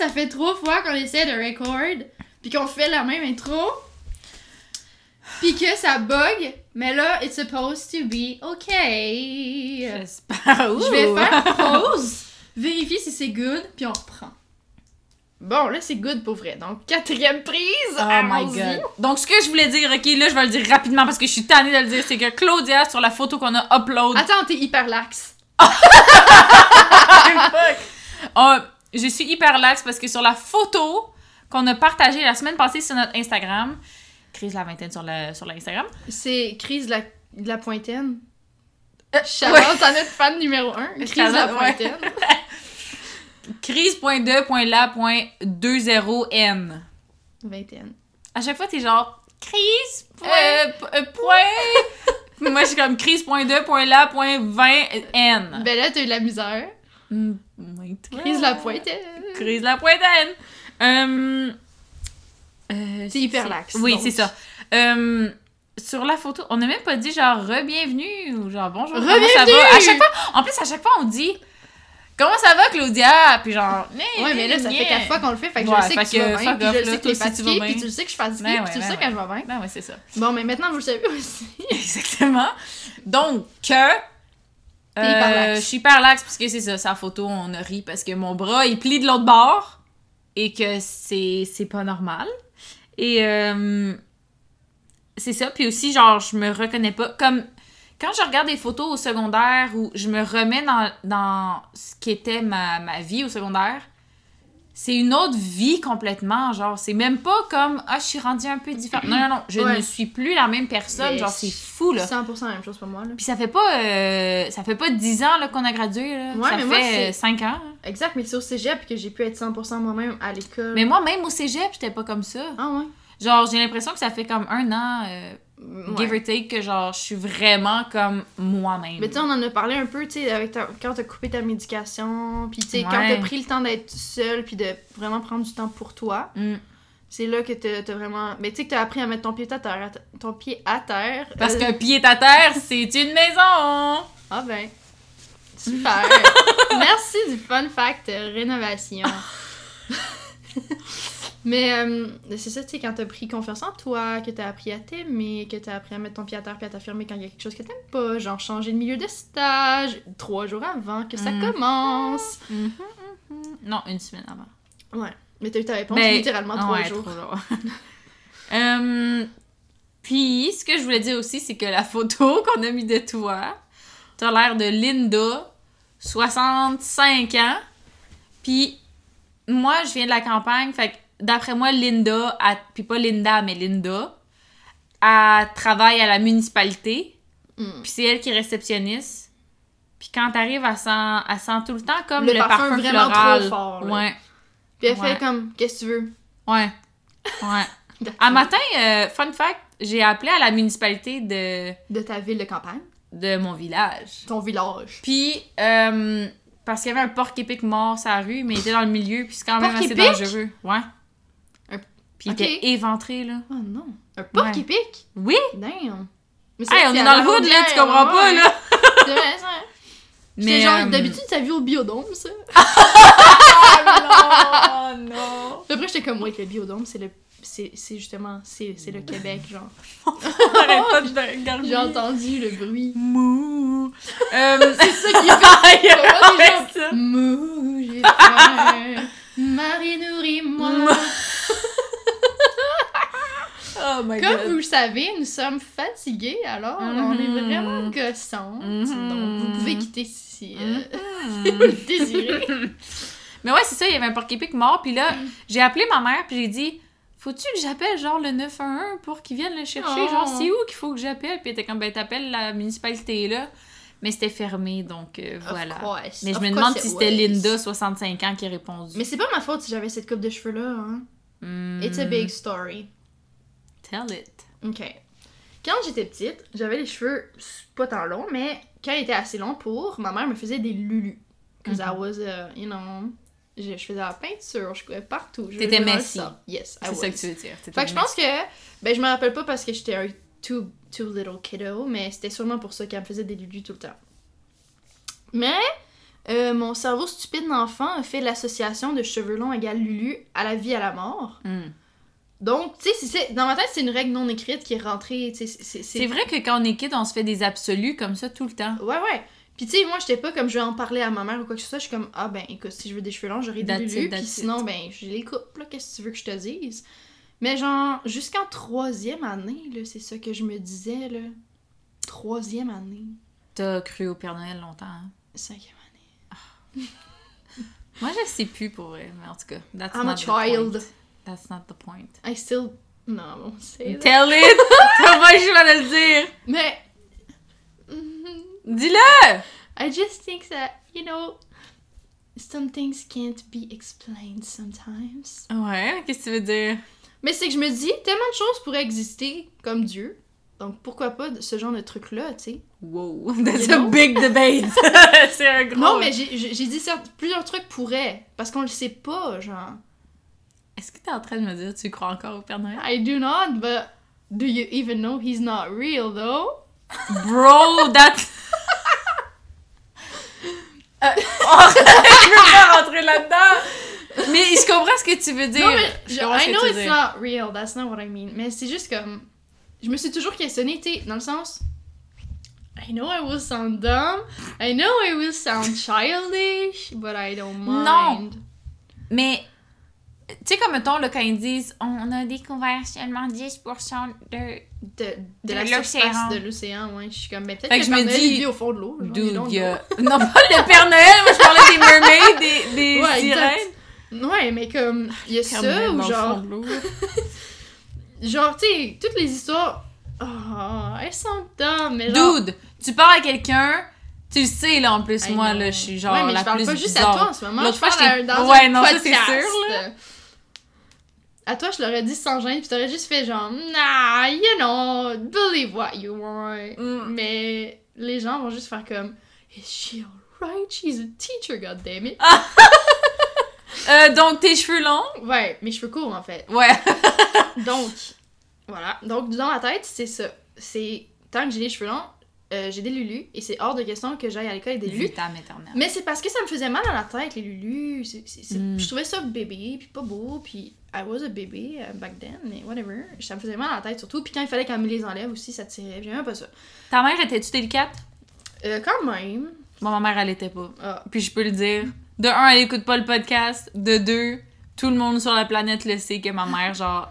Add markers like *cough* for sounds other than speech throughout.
ça fait trois fois qu'on essaie de record, puis qu'on fait la même intro, puis que ça bug, mais là, it's supposed to be okay. J'espère. Je vais faire *laughs* pause, vérifier si c'est good, puis on reprend. Bon, là, c'est good pour vrai. Donc, quatrième prise. Oh my god. Donc, ce que je voulais dire, ok, là, je vais le dire rapidement parce que je suis tannée de le dire, c'est que Claudia, sur la photo qu'on a upload, Attends, t'es hyper lax. *laughs* Oh, je suis hyper laxe parce que sur la photo qu'on a partagée la semaine passée sur notre Instagram, crise la vingtaine sur le sur l'Instagram. C'est Crise la, la Pointaine. Euh, Shout out à notre fan numéro 1. Crise la ouais. Pointaine. *laughs* Crise.2.la.20n. Vingtaine. À chaque fois, t'es genre crise. euh, p- euh, point. *laughs* Moi, je suis comme crise.2.la.20n. Ben là, t'as eu de la misère. Mm, oui, Crise la Pointaine. Crise la pointaine. Euh, euh, C'est hyper lax, Oui, c'est ça. Euh, sur la photo, on n'a même pas dit genre re-bienvenue ou genre bonjour. comment Re-bienvenue! ça va? À chaque fois, en plus, à chaque fois, on dit comment ça va, Claudia? Puis genre, Ouais, mais là, ça fait quatre fois qu'on le fait, fait que Ouais, je sais que fait tu vas que bien, puis je sais que t'es fatiguée, puis tu le sais que je suis fatiguée, Ben puis tu le ben sais ouais. quand je vais bien. Ben ouais, c'est ça. Bon, mais maintenant, vous le savez aussi. *laughs* Exactement. Donc, que. T'es euh, je suis hyper lax parce que c'est ça, sa photo, on a ri parce que mon bras il plie de l'autre bord et que c'est c'est pas normal. Et euh, c'est ça. Puis aussi, genre, je me reconnais pas. Comme quand je regarde des photos au secondaire où je me remets dans, dans ce qu'était ma, ma vie au secondaire, c'est une autre vie complètement. Genre, c'est même pas comme Ah, je suis rendue un peu différente. Non, non, non. Je Ouais. ne suis plus la même personne. Mais genre, c'est fou, là. 100% la même chose pour moi, là. Puis ça fait pas euh, ça fait pas 10 ans là, qu'on a gradué là. Ouais, ça mais fait moi, c'est- 5 ans. hein. Exact, mais c'est au cégep que j'ai pu être 100% moi-même à l'école. Mais moi même au cégep, j'étais pas comme ça. Ah ouais? Genre, j'ai l'impression que ça fait comme un an euh, Ouais. give or take que genre je suis vraiment comme moi-même. Mais tu sais, on en a parlé un peu, tu sais, avec ta- quand t'as coupé ta médication, puis tu sais, quand t'as pris le temps d'être seule, puis de vraiment prendre du temps pour toi, Mm. c'est là que t'as t'as vraiment... Mais tu sais que t'as appris à mettre ton pied à terre, ton pied à terre. Parce Euh, qu'un pied à terre, c'est une maison. Ah ben, super! *laughs* Merci du fun fact euh, rénovation. *laughs* Mais euh, c'est ça, tu sais, quand t'as pris confiance en toi, que t'as appris à t'aimer, que t'as appris à mettre ton pied à terre puis à t'affirmer quand il y a quelque chose que t'aimes pas, genre changer de milieu de stage trois jours avant que ça Mhm. commence. Mhm, mhm. Non, une semaine avant. Ouais, mais t'as eu ta réponse Ben, littéralement trois ouais, jours. trois jours. *laughs* Euh, puis, ce que je voulais dire aussi, c'est que la photo *laughs* qu'on a mis de toi, t'as l'air de Linda, 65 ans. Puis, moi, je viens de la campagne, fait que d'après moi, Linda, elle- puis pas Linda, mais Linda, elle travaille à la municipalité. Mm. Puis c'est elle qui est réceptionniste. Puis quand t'arrives, elle sent, elle sent tout le temps comme Le le, parfum parfum, vraiment floral. trop fort, là. Ouais, Puis elle Ouais. fait comme, qu'est-ce que tu veux? ouais, ouais. *laughs* Un matin, euh, fun fact, j'ai appelé à la municipalité de, De ta ville de campagne, de mon village. ton village. Puis, euh, parce qu'il y avait un porc épic mort sur la rue, mais il était dans le milieu, puis c'est quand même Porc assez épic? dangereux. Ouais. Puis il était éventré, là. Oh non, un porc Ouais. qui pique? Oui! Damn! Mais Hey, on est dans le hood, là, tu comprends pas, là! *laughs* C'est vrai, ça. Mais, Mais genre, euh, d'habitude, ça vit au biodôme, ça. *laughs* Ah non, non! Après, j'étais comme, ouais, le biodôme, c'est le. C'est c'est justement, c'est c'est le Québec, genre. *laughs* Arrête pas de regarder. J'ai entendu le bruit. Mou. Euh, C'est ça qui fait. Déjà? ça. Mou, j'ai faim. Marie, nourris-moi. Oh my Comme god. vous le savez, nous sommes fatigués, alors on est Mhm. vraiment gossantes. Mhm. Donc, vous pouvez quitter si euh, Mhm. *laughs* si vous le désirez. *laughs* Mais ouais, c'est ça, il y avait un porc épic mort, puis là, j'ai appelé ma mère, puis j'ai dit Faut-tu que j'appelle genre le 911 pour qu'ils viennent le chercher? Oh. Genre, c'est où qu'il faut que j'appelle? Puis elle était comme Ben, t'appelles la municipalité là. Mais c'était fermé, donc euh, voilà. Course. Mais je Of me demande si c'était. Linda, 65 ans, qui a répondu. Mais c'est pas ma faute si j'avais cette coupe de cheveux-là. Hein. Hmm, It's a big story. Tell it. Ok. Quand j'étais petite, j'avais les cheveux pas tant longs, mais quand ils étaient assez longs pour, ma mère me faisait des lulus. Because I Mhm. was, uh, you know, je, je faisais la peinture, je courais partout. T'étais messy. Yes, I C'est ça was. que tu veux dire. Fait que je pense que, ben je me rappelle pas parce que j'étais un too, too little kiddo, mais c'était sûrement pour ça qu'elle me faisait des lulus tout le temps. Mais, euh, mon cerveau stupide d'enfant a fait l'association de cheveux longs égale Lulu à la vie à la mort. Hmm. Donc, tu sais, dans ma tête, c'est une règle non écrite qui est rentrée. c'est- vrai que quand on est kid, on se fait des absolus comme ça tout le temps. Ouais, ouais. Puis tu sais, moi, j'étais pas comme je vais en parler à ma mère ou quoi que ce soit. Je suis comme, ah ben, écoute, si je veux des cheveux longs, j'aurai des That's it, Lulu. that's Puis sinon, ben, je les coupe, là. Qu'est-ce que tu veux que je te dise? Mais genre, jusqu'en troisième année, là, c'est ça que je me disais, là. Troisième année. T'as cru au Père Noël longtemps. hein? Cinquième année. *laughs* Moi, je sais plus pour vrai, mais en tout cas, that's I'm not a the child. point. That's not the point. I still. Non, bon, c'est. Tell it! *laughs* T'as pas le choix de le dire! Mais. Dis-le! I just think that, you know, some things can't be explained sometimes. Ouais, qu'est-ce que tu veux dire? Mais c'est que je me dis, tellement de choses pourraient exister comme Dieu. Donc pourquoi pas ce genre de truc-là, tu sais? Wow, *laughs* that's You a know? big debate! *laughs* c'est un gros... Non, mais j'ai dit plusieurs trucs pourraient. Parce qu'on le sait pas, genre. Est-ce que t'es en train de me dire tu crois encore au Père Noël? I do not, but do you even know he's not real, though? Bro, that's... *laughs* Euh, *laughs* oh, je veux pas rentrer là-dedans! Mais je comprends ce que tu veux dire. Non, mais Je je- I know it's dire. not real, that's not what I mean. Mais c'est juste comme. Je me suis toujours questionnée, tu dans le sens. I know I will sound dumb, I know I will sound childish, but I don't Non. mind. Mais, tu sais, comme mettons, là, quand ils disent on a découvert seulement 10% de. De, de, De la l'océan. surface de l'océan, ouais. Je suis comme, mais peut-être Fait que, je me dis, vit au fond de l'eau. genre, you Dude, don't il y a- know. *laughs* Non, pas le Père Noël, moi je parlais des mermaids, des, des Ouais, sirènes. Ouais, mais comme, il y a ça, Noël ou genre, fond de l'eau. *laughs* genre, tu sais, toutes les histoires, oh, elles sont dumb, mais genre... Dude, tu parles à quelqu'un, tu le sais, là, en plus, I moi, know. là, je suis genre ouais, mais la je parle plus pas juste bizarre. à toi en ce moment, L'autre je fois, j'étais- dans Ouais, un non, podcast. c'est sûr, là. À toi, je l'aurais dit sans gêne, puis t'aurais juste fait genre, nah, you know, believe what you want. Mm. Mais les gens vont juste faire comme, is she alright? She's a teacher, goddammit. *laughs* Euh, donc, tes cheveux longs? Ouais, mes cheveux courts en fait. Ouais. *laughs* Donc, voilà. Donc, dans ma tête, c'est ça. C'est tant que j'ai les cheveux longs, euh, j'ai des lulus, et c'est hors de question que j'aille à l'école avec des éternel. Mais c'est parce que ça me faisait mal à la tête, les lulus. C'est- c'est- c'est- Mm. Je trouvais ça bébé, puis pas beau, puis I was a baby uh, back then, mais whatever. Ça me faisait mal à la tête surtout, puis quand il fallait qu'elle me les enlève aussi, ça tirait. J'aimais pas ça. Ta mère était-tu délicate? Euh, quand même. Bon, ma mère, elle était pas. Ah, Puis je peux le dire. De un, elle écoute pas le podcast. De deux, tout le monde sur la planète le sait que ma mère, genre,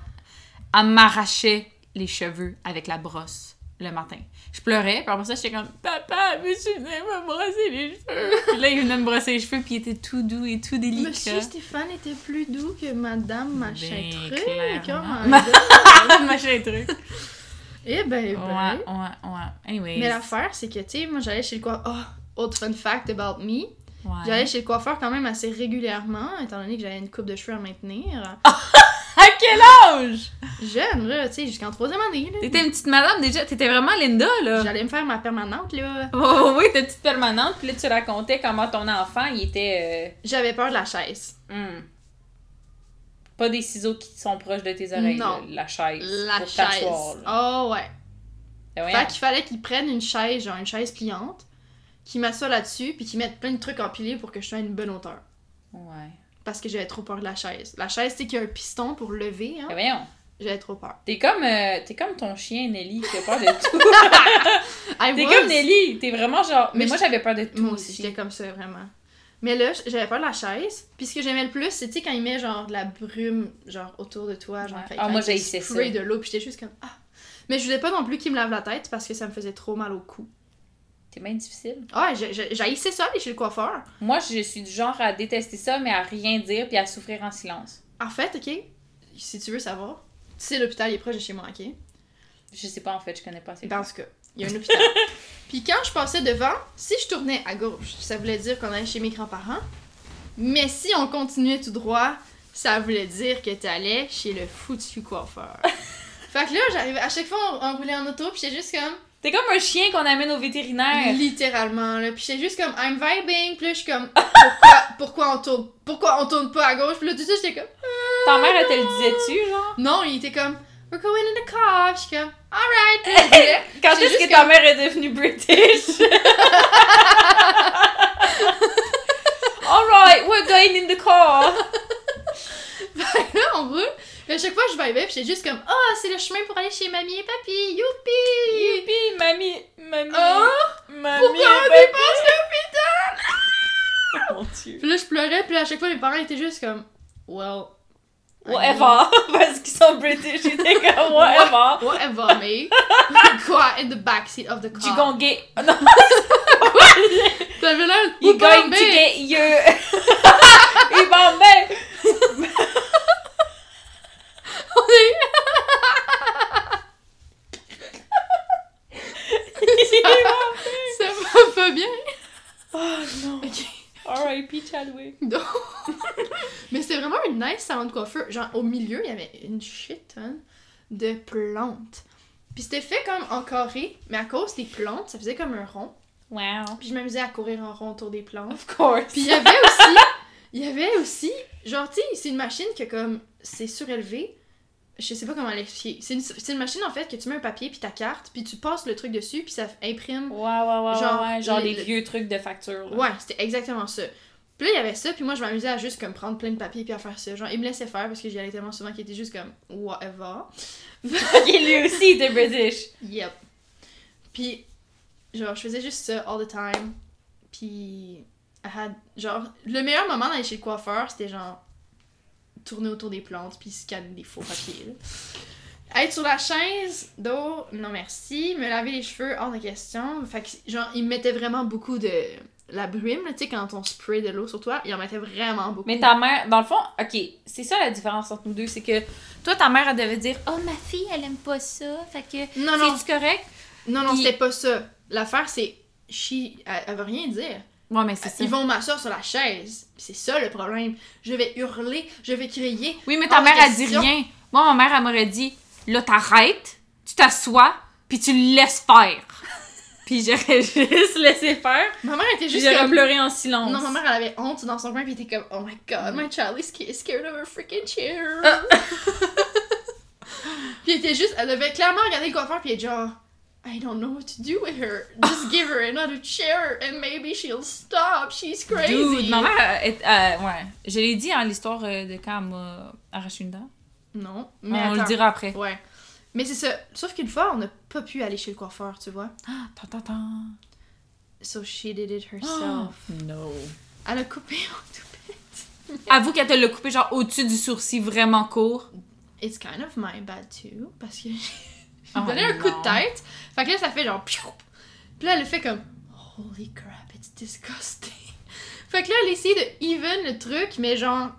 elle m'arrachait les cheveux avec la brosse le matin. Je pleurais, puis après ça, j'étais comme Papa, veux-tu venir me brosser les cheveux? Puis là, il venait me brosser les cheveux, puis il était tout doux et tout délicat. Monsieur Stéphane était plus doux que Madame Machin Ben, Truc. my *laughs* God. Machin truc. Eh ben, Ouais, ben. ouais, ouais. Anyways. Mais l'affaire, c'est que, tu sais, moi, j'allais chez le coiffeur. Oh, autre fun fact about me. Ouais. J'allais chez le coiffeur quand même assez régulièrement, étant donné que j'avais une coupe de cheveux à maintenir. *laughs* À quel âge? Jeune, là, tu sais, jusqu'en troisième année, là. T'étais une petite madame déjà. T'étais vraiment Linda, là. J'allais me faire ma permanente, là. Oh, oui, t'es petite permanente, puis là, tu racontais comment ton enfant, il était. J'avais peur de la chaise. euh, hmm, Pas des ciseaux qui sont proches de tes oreilles, Non. là, la chaise. La pour chaise. Oh, ouais. Ben voyons. Fait qu'il fallait qu'ils prennent une chaise, genre une chaise pliante, qu'ils m'assoient là-dessus, puis qu'ils mettent plein de trucs empilés pour que je sois à une bonne hauteur. Ouais. Parce que j'avais trop peur de la chaise. La chaise, c'est qu'il y a un piston pour lever, hein. Voyons. J'avais trop peur. T'es comme, euh, t'es comme ton chien Nelly qui a peur de tout. *laughs* T'es comme Nelly. T'es vraiment genre. Mais, Mais moi, j'avais peur de tout Moi aussi, j'étais comme ça, vraiment. Mais là, j'avais peur de la chaise. Puis ce que j'aimais le plus, sais, quand il met genre de la brume, genre autour de toi, genre Ouais. Ah, moi, spray ça. de l'eau, puis j'étais juste comme ah. Mais je voulais pas non plus qu'il me lave la tête parce que ça me faisait trop mal au cou. T'es bien difficile. Ah, j'haïssais ça aller chez le coiffeur. Moi, je suis du genre à détester ça, mais à rien dire puis à souffrir en silence. En fait, ok, si tu veux savoir, tu sais, l'hôpital est proche de chez moi, ok? Je sais pas en fait, je connais pas assez. En tout cas, il y a un hôpital. *laughs* Puis quand je passais devant, si je tournais à gauche, ça voulait dire qu'on allait chez mes grands-parents. Mais si on continuait tout droit, ça voulait dire que t'allais chez le foutu coiffeur. *laughs* fait que là, j'arrivais, à chaque fois, on, on roulait en auto, puis j'étais juste comme, T'es comme un chien qu'on amène au vétérinaire. littéralement, là. Puis j'étais juste comme, I'm vibing, puis là, je suis comme, *laughs* pourquoi, pourquoi on tourne, pourquoi on tourne pas à gauche? Puis là, tout suite, j'étais comme, Ta mère, elle te le disait-tu, genre? non, il était comme, we're going in the car, Puis je suis comme, alright. *laughs* Quand est-ce que ta mère est devenue British? *laughs* we're going in the car. là, en gros, à chaque fois, je vibais, puis j'étais juste comme, ah, c'est le chemin pour aller chez mamie et papy, youpi! Youpi, mamie, mamie, Ah, mamie. pourquoi on et dépense l'hôpital? papy. Mon Dieu. Puis là, je pleurais, puis à chaque fois, mes parents étaient juste comme, well. Whatever. *laughs* Parce qu'ils sont british, ils étaient comme whatever. Whatever, mate. Quoi, in the backseat of the car. You gonna get. *laughs* Non, T'avais l'air you going to get your. Il va bien. Ça va pas bien. Oh non. Ok. R.I.P. Chadwick. Mais c'était vraiment un nice salon de coiffeur. Genre, au milieu, il y avait une shit tonne de plantes. Puis c'était fait comme en carré, mais à cause des plantes, ça faisait comme un rond. Wow. Puis je m'amusais à courir en rond autour des plantes. Of course. Puis il y avait aussi, il y avait aussi, genre, tu sais, c'est une machine que comme, c'est surélevé. Je sais pas comment l'expliquer. C'est une, c'est une machine en fait que tu mets un papier puis ta carte, puis tu passes le truc dessus, puis ça imprime. Ouais, ouais, ouais, Genre, ouais, ouais. Genre les- les, vieux trucs de facture. là. Ouais, c'était exactement ça. Puis là, il y avait ça, puis moi, je m'amusais à juste comme prendre plein de papier puis à faire ça. Genre, il me laissait faire parce que j'y allais tellement souvent qu'il était juste comme, whatever. *laughs* Ok, lui aussi, il était british. Yep. Puis, genre, je faisais juste ça all the time. Puis, I had, genre, le meilleur moment d'aller chez le coiffeur, c'était genre, tourner autour des plantes puis scanner des faux papiers. Être sur la chaise, d'eau, non merci. Me laver les cheveux, hors de question. Fait que, genre, il me mettait vraiment beaucoup de. La brume, tu sais, quand on spray de l'eau sur toi, il en mettait vraiment beaucoup. Mais ta mère, dans le fond, ok, c'est ça la différence entre nous deux, c'est que toi, ta mère, elle devait dire Oh, ma fille, elle aime pas ça, fait que. Non, non, C'est-tu correct? non, non, Puis- c'était pas ça. L'affaire, c'est. She, elle, elle veut rien dire. Ouais, mais c'est ça. Ils vont m'asseoir sur la chaise. C'est ça le problème. Je vais hurler, je vais crier. Oui, mais ta mère, elle dit rien. Moi, ma mère, elle m'aurait dit Là, t'arrêtes, tu t'assois, puis tu le laisses faire. *laughs* puis j'aurais juste laissé faire, Ma mère était juste j'aurais comme... pleuré en silence. Non, ma mère, elle avait honte dans son coin, puis elle était comme, oh my god, my child is sca- scared of her freaking chair. Ah. *laughs* puis elle était juste, elle devait clairement regarder le coiffeur, puis elle était genre, I don't know what to do with her. Just give her another chair, and maybe she'll stop. She's crazy. Dude, ma mère, est- euh, ouais. Je l'ai dit, hein, l'histoire euh, de quand elle m'a arraché une dent. Non, mais On le dira après. Ouais. Mais c'est ça. Sauf qu'une fois, on n'a pas pu aller chez le coiffeur, tu vois. Ah, Attends, attends. So she did it Oh, herself. *gasps* no. Elle a coupé mon toupette. *laughs* Avoue qu'elle te l'a coupé genre au-dessus du sourcil vraiment court. It's kind of my bad too, parce que *laughs* Oh, donné un coup de tête. Fait que là, ça fait genre. Puis là, elle fait comme. Holy crap, it's disgusting. *laughs* Fait que là, elle a essayé de even le truc, mais genre.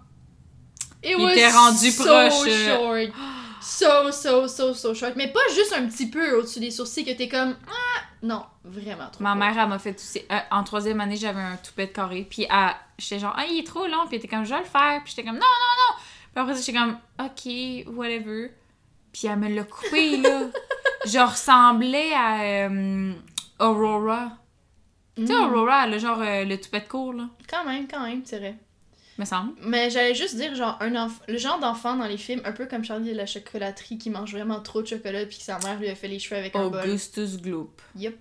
It Il was était rendu so proche, euh. short. So, so, so, so short. Mais pas juste un petit peu au-dessus des sourcils que t'es comme. Ah! Non, vraiment trop. Ma mère, elle m'a fait aussi. euh, en troisième année, j'avais un toupette carré. Puis elle- j'étais genre, ah, il est trop long. Puis elle était comme, je vais le faire. Puis j'étais comme, non, non, non. Puis après, ça, j'étais comme, ok, whatever. Puis elle me l'a coupé, là. je ressemblais à euh, Aurora. Tu sais, Mm. Aurora, a genre euh, le toupette court, là. Quand même, quand même, c'est vrai. Me semble. Mais j'allais juste dire, genre, un enf- le genre d'enfant dans les films, un peu comme Charlie et la chocolaterie qui mange vraiment trop de chocolat puis que sa mère lui a fait les cheveux avec un bol. Augustus Gloop. Yep.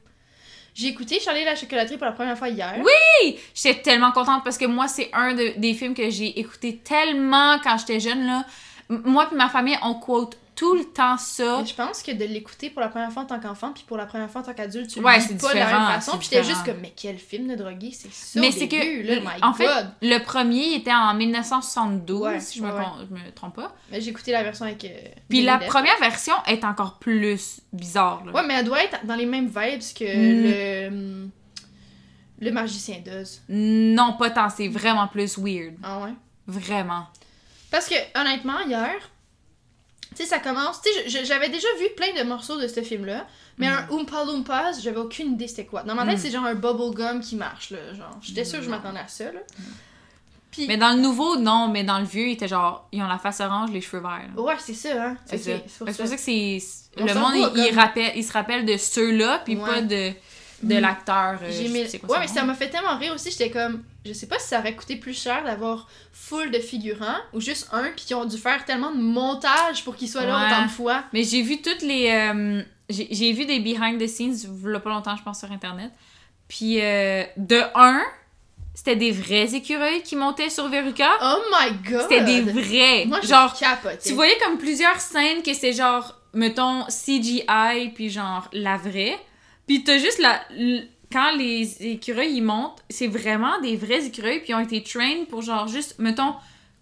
J'ai écouté Charlie et la chocolaterie pour la première fois hier. Oui! J'étais tellement contente parce que moi, c'est un de- des films que j'ai écouté tellement quand j'étais jeune, là. Moi et ma famille, on quote tout le temps ça. Je pense que de l'écouter pour la première fois en tant qu'enfant puis pour la première fois en tant qu'adulte, tu Ouais, le c'est pas de la même façon. Puis j'étais juste comme, mais quel film de drogué, c'est ça Mais c'est que, là, my en fait, le premier était en 1972, Ouais, si je ouais, je me trompe pas. Mais j'ai écouté la version avec... euh, Puis la première version est encore plus bizarre. Là. Ouais, mais elle doit être dans les mêmes vibes que Mm. le... hum, Le magicien d'Oz. Non, pas tant, c'est vraiment plus weird. Ah ouais? Vraiment. Parce que, honnêtement, hier, tu sais, ça commence. Tu sais, j'avais déjà vu plein de morceaux de ce film-là, mais un Oompa Loompas, j'avais aucune idée c'était quoi. Dans ma tête, Mm. c'est genre un bubble gum qui marche, là. Genre, j'étais sûre que je Non. m'attendais à ça, là. Mais dans le nouveau, non, mais dans le vieux, il était genre, ils ont la face orange, les cheveux verts. là. ouais, c'est ça, hein. C'est Ok, ça. c'est pour pour ça que c'est. Le monde, il, rappelle, il se rappelle de ceux-là, puis Ouais. pas de, de Mm. l'acteur. euh, J'ai quoi Ouais, mais ça m'a fait tellement rire aussi. J'étais comme, je sais pas si ça aurait coûté plus cher d'avoir full de figurants ou juste un, puis qui ont dû faire tellement de montage pour qu'ils soient là autant de fois. Mais j'ai vu toutes les. euh, j'ai vu des behind the scenes, il pas longtemps, je pense, sur Internet. Puis, euh, de un, c'était des vrais écureuils qui montaient sur Veruca. Oh my god! C'était des vrais. Moi, genre, tu voyais comme plusieurs scènes que c'est genre, mettons, CGI, puis genre la vraie. Puis t'as juste la. Quand les écureuils ils montent, c'est vraiment des vrais écureuils, puis ils ont été trained pour genre juste, mettons,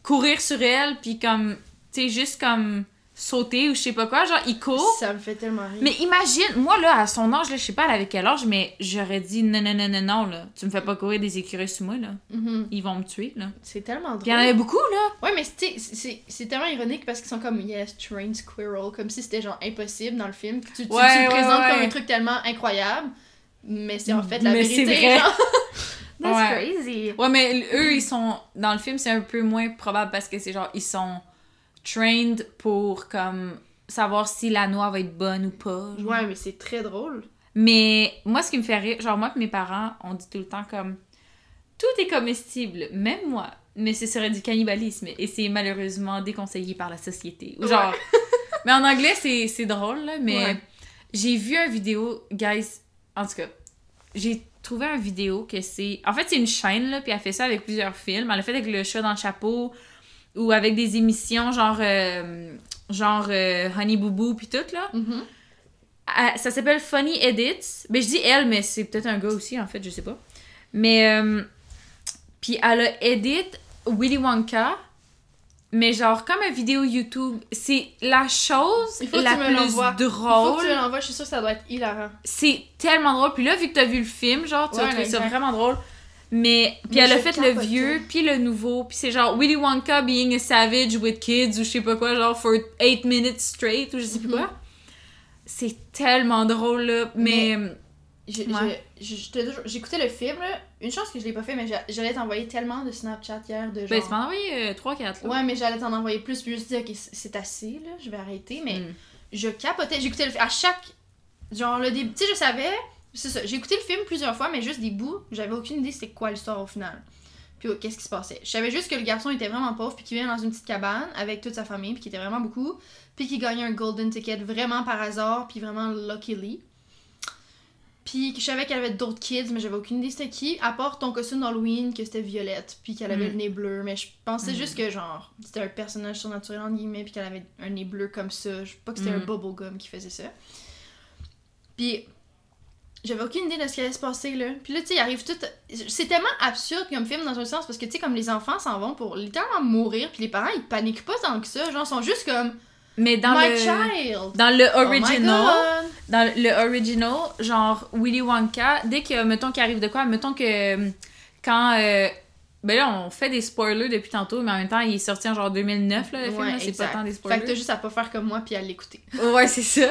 courir sur elle, puis comme, tu sais, juste comme sauter ou je sais pas quoi. Genre, ils courent. Ça me fait tellement rire. Mais imagine, moi là, à son âge, là, je sais pas elle avait quel âge, mais j'aurais dit non, non, non, non, non, là. Tu me fais pas courir des écureuils sur moi, là. Mhm. Ils vont me tuer, là. C'est tellement drôle. Puis il y en avait beaucoup, là. Ouais, mais tu sais, c'est c'est tellement ironique parce qu'ils sont comme Yes, train squirrel, comme si c'était genre impossible dans le film. Tu, tu, le ouais, présentes ouais. comme un truc tellement incroyable, mais c'est en fait la Mais vérité. c'est vrai. genre. *laughs* That's Ouais. crazy. Ouais, mais eux, ils sont. Dans le film, c'est un peu moins probable parce que c'est genre, ils sont trained pour, comme, savoir si la noix va être bonne ou pas. genre. Ouais, mais c'est très drôle. Mais moi, ce qui me fait rire, genre, moi, que mes parents, on dit tout le temps comme. Tout est comestible, même moi. Mais ce serait du cannibalisme et c'est malheureusement déconseillé par la société. Ou genre. *laughs* mais en anglais, c'est c'est drôle, là. Mais Ouais. j'ai vu un vidéo, guys. En tout cas, j'ai trouvé un vidéo que c'est. En fait, c'est une chaîne, là, puis elle fait ça avec plusieurs films. Elle l'a fait avec le chat dans le chapeau ou avec des émissions genre. euh, genre euh, Honey Boo Boo, puis tout, là. Mhm. Ah, ça s'appelle Funny Edits. Ben, je dis elle, mais c'est peut-être un gars aussi, en fait, je sais pas. Mais, euh, puis elle a edit Willy Wonka, mais genre comme une vidéo YouTube. C'est la chose Il faut que la tu me plus l'envoies. Il faut drôle. que tu l'envoies, je suis sûre que ça doit être hilarant. C'est tellement drôle. Puis là, vu que t'as vu le film, genre, tu Ouais, trouver ça exact. vraiment drôle. Mais, puis Mais elle a fait le vieux, puis le nouveau, puis c'est genre Willy Wonka being a savage with kids, ou je sais pas quoi, genre for 8 minutes straight, ou je sais plus Mhm. quoi. C'est tellement drôle, là. Mais, Ouais. jure, J'écoutais le film, là. Une chance que je l'ai pas fait, mais j'a- j'allais t'envoyer tellement de Snapchat hier de genre. ben, tu m'en envoyé 3-4, là. Ouais, mais j'allais t'en envoyer plus, puis je me suis dit, ok, c'est c'est assez, là, je vais arrêter. Mais Mm. je capotais. J'écoutais le film. À chaque. Genre, le début. Tu sais, je savais. C'est ça. J'ai écouté le film plusieurs fois, mais juste des bouts. J'avais aucune idée c'était quoi l'histoire au final. Puis oh, qu'est-ce qui se passait? Je savais juste que le garçon était vraiment pauvre, puis qu'il vivait dans une petite cabane avec toute sa famille, puis qu'il était vraiment beaucoup. Puis qu'il gagnait un golden ticket vraiment par hasard, puis vraiment luckily. Puis que je savais qu'elle avait d'autres kids, mais j'avais aucune idée c'était qui, à part ton costume d'Halloween, que c'était Violette, puis qu'elle avait Mm. le nez bleu. Mais je pensais Mm. juste que, genre, c'était un personnage surnaturel, entre guillemets, puis qu'elle avait un nez bleu comme ça. Je pas que c'était Mm. un bubblegum qui faisait ça. Puis j'avais aucune idée de ce qui allait se passer, là. Puis là, tu sais, il arrive tout... C'est tellement absurde comme film, dans un sens, parce que, tu sais, comme les enfants s'en vont pour littéralement mourir, puis les parents, ils paniquent pas tant que ça. Genre, ils sont juste comme... Mais dans My le... child! Dans le Oh original, dans le original, genre Willy Wonka, dès que, mettons qu'il arrive de quoi, mettons que quand... euh, ben là, on fait des spoilers depuis tantôt, mais en même temps, il est sorti en genre 2009, là, le film, Ouais, là, c'est pas tant des Fait spoilers. que t'as juste à pas faire comme moi, puis à l'écouter. Ouais, c'est ça.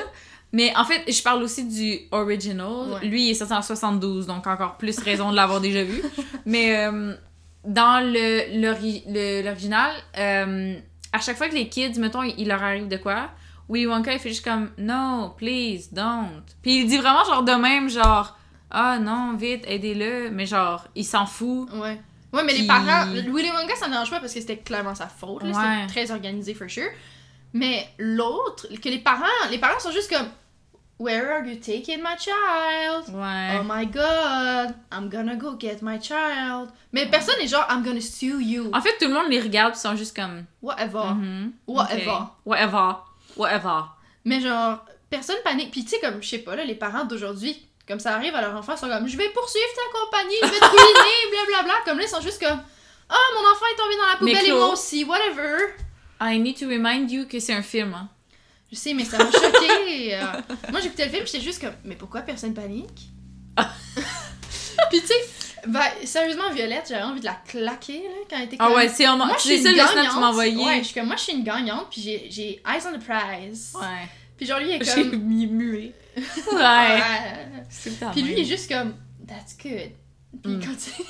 Mais en fait, je parle aussi du original. Ouais. Lui, il est sorti en 72, donc encore plus raison de l'avoir déjà vu. Mais euh, dans le l'ori- le- l'original, euh, à chaque fois que les kids, mettons, il leur arrive de quoi, Willy Wonka, il fait juste comme « No, please, don't ». Puis il dit vraiment genre de même, genre « Ah non, vite, aidez-le ». Mais genre, il s'en fout. Ouais. Ouais, mais Puis- les parents. Willy Wonka, ça ne dérange pas parce que c'était clairement sa faute. Ouais. C'était très organisé, for sure. Mais l'autre, que les parents. Les parents sont juste comme. Where are you taking my child? Ouais. Oh my god, I'm gonna go get my child. Mais personne n'est genre, I'm gonna sue you. En fait, tout le monde les regarde, ils sont juste comme Whatever. Mhm, Whatever. Whatever. Whatever. Mais genre, personne panique. Puis tu sais, comme, je sais pas, là, les parents d'aujourd'hui, comme ça arrive à leur enfant, ils sont comme, je vais poursuivre ta compagnie, je vais te ruiner, *laughs* blablabla. Comme là, ils sont juste comme, ah, mon enfant est tombé dans la poubelle et moi aussi, whatever. I need to remind you que c'est un film. Hein. Je sais, mais ça m'a choqué. Euh, moi, j'écoutais le film, j'étais juste comme, mais pourquoi personne panique? *laughs* Puis tu sais, ben, sérieusement, Violette, j'avais envie de la claquer, là, quand elle était comme... Ah ouais, c'est en... Moi, je suis ça une le snap que tu gagnante. envoyé. Ouais, je suis comme, moi, je suis une gagnante, puis j'ai- j'ai eyes on the prize. Ouais. Puis genre, lui, il est J'ai comme... mis muet. Ouais. *laughs* Ouais. C'est Puis lui, il est juste comme, that's good. Puis Mm. il *laughs* continue.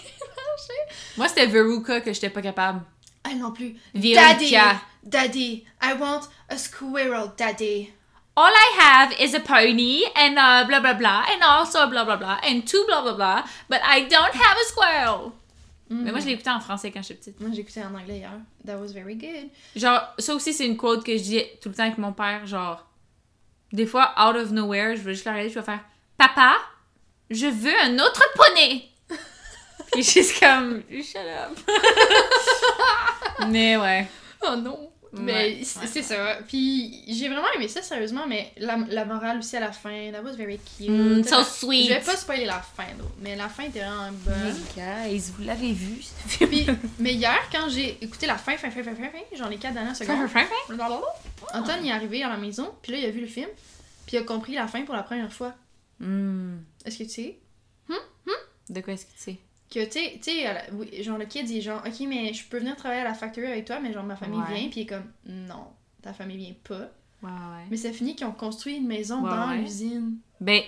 Moi, c'était Veruca que j'étais pas capable. Ah non plus. Veruca. Daddy, I want a squirrel, daddy. All I have is a pony and uh, blah blah blah and also blah blah blah and two blah blah blah, but I don't have a squirrel. Mais moi, je l'ai écouté en français quand j'étais petite. Moi, j'écoutais en anglais hier. That was very good. Genre, ça aussi, c'est une quote que je dis tout le temps avec mon père. Genre, des fois, out of nowhere, je vais juste la regarder, je vais faire Papa, je veux un autre poney. Puis Puis juste comme, shut up. *laughs* mais ouais. Oh non! Mais c'est ça. Puis j'ai vraiment aimé ça, sérieusement, mais la, la morale aussi à la fin, that was very cute. Mm, so sweet. Je vais pas spoiler la fin, mais la fin était vraiment bonne. Guys, vous l'avez vu? Puis, mais hier, quand j'ai écouté la fin, fin, fin, fin, fin, fin, genre les 4 dernières secondes, Antoine il est arrivé à la maison, puis là il a vu le film, puis il a compris la fin pour la première fois. Hmm. Est-ce que tu sais? De quoi est-ce que tu sais? Que tu sais, oui, genre le kid il est genre, ok, mais je peux venir travailler à la factory avec toi, mais genre ma famille Ouais. vient, puis il est comme, non, ta famille vient pas. Ouais, ouais. Mais ça finit qu'ils ont construit une maison dans l'usine. Ben,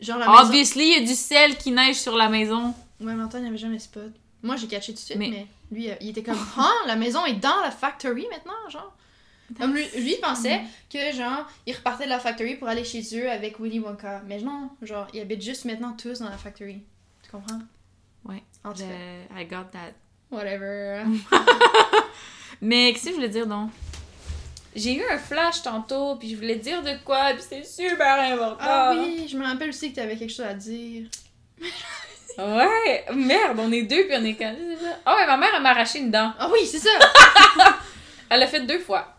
Genre la maison. obviously, il y a du sel qui neige sur la maison. Ouais, mais Antoine il avait jamais spot. Moi j'ai catché tout de suite, mais, Mais- lui euh, il était comme, *laughs* ah, la maison est dans la factory maintenant, genre. Comme lui, lui il pensait que genre, il repartait de la factory pour aller chez eux avec Willy Wonka. Mais non, genre, ils habitent juste maintenant tous dans la factory. Tu comprends? Ouais. En tout cas, I got that. whatever. *laughs* Mais qu'est-ce que je voulais dire donc? J'ai eu un flash tantôt, puis je voulais dire de quoi, puis c'est super important. Ah oui, je me rappelle aussi que t'avais quelque chose à dire. *laughs* Ouais, merde, on est deux, puis on est quand. Ah ouais, ma mère, elle m'a arraché une dent. Ah oui, c'est ça! *laughs* Elle l'a fait deux fois.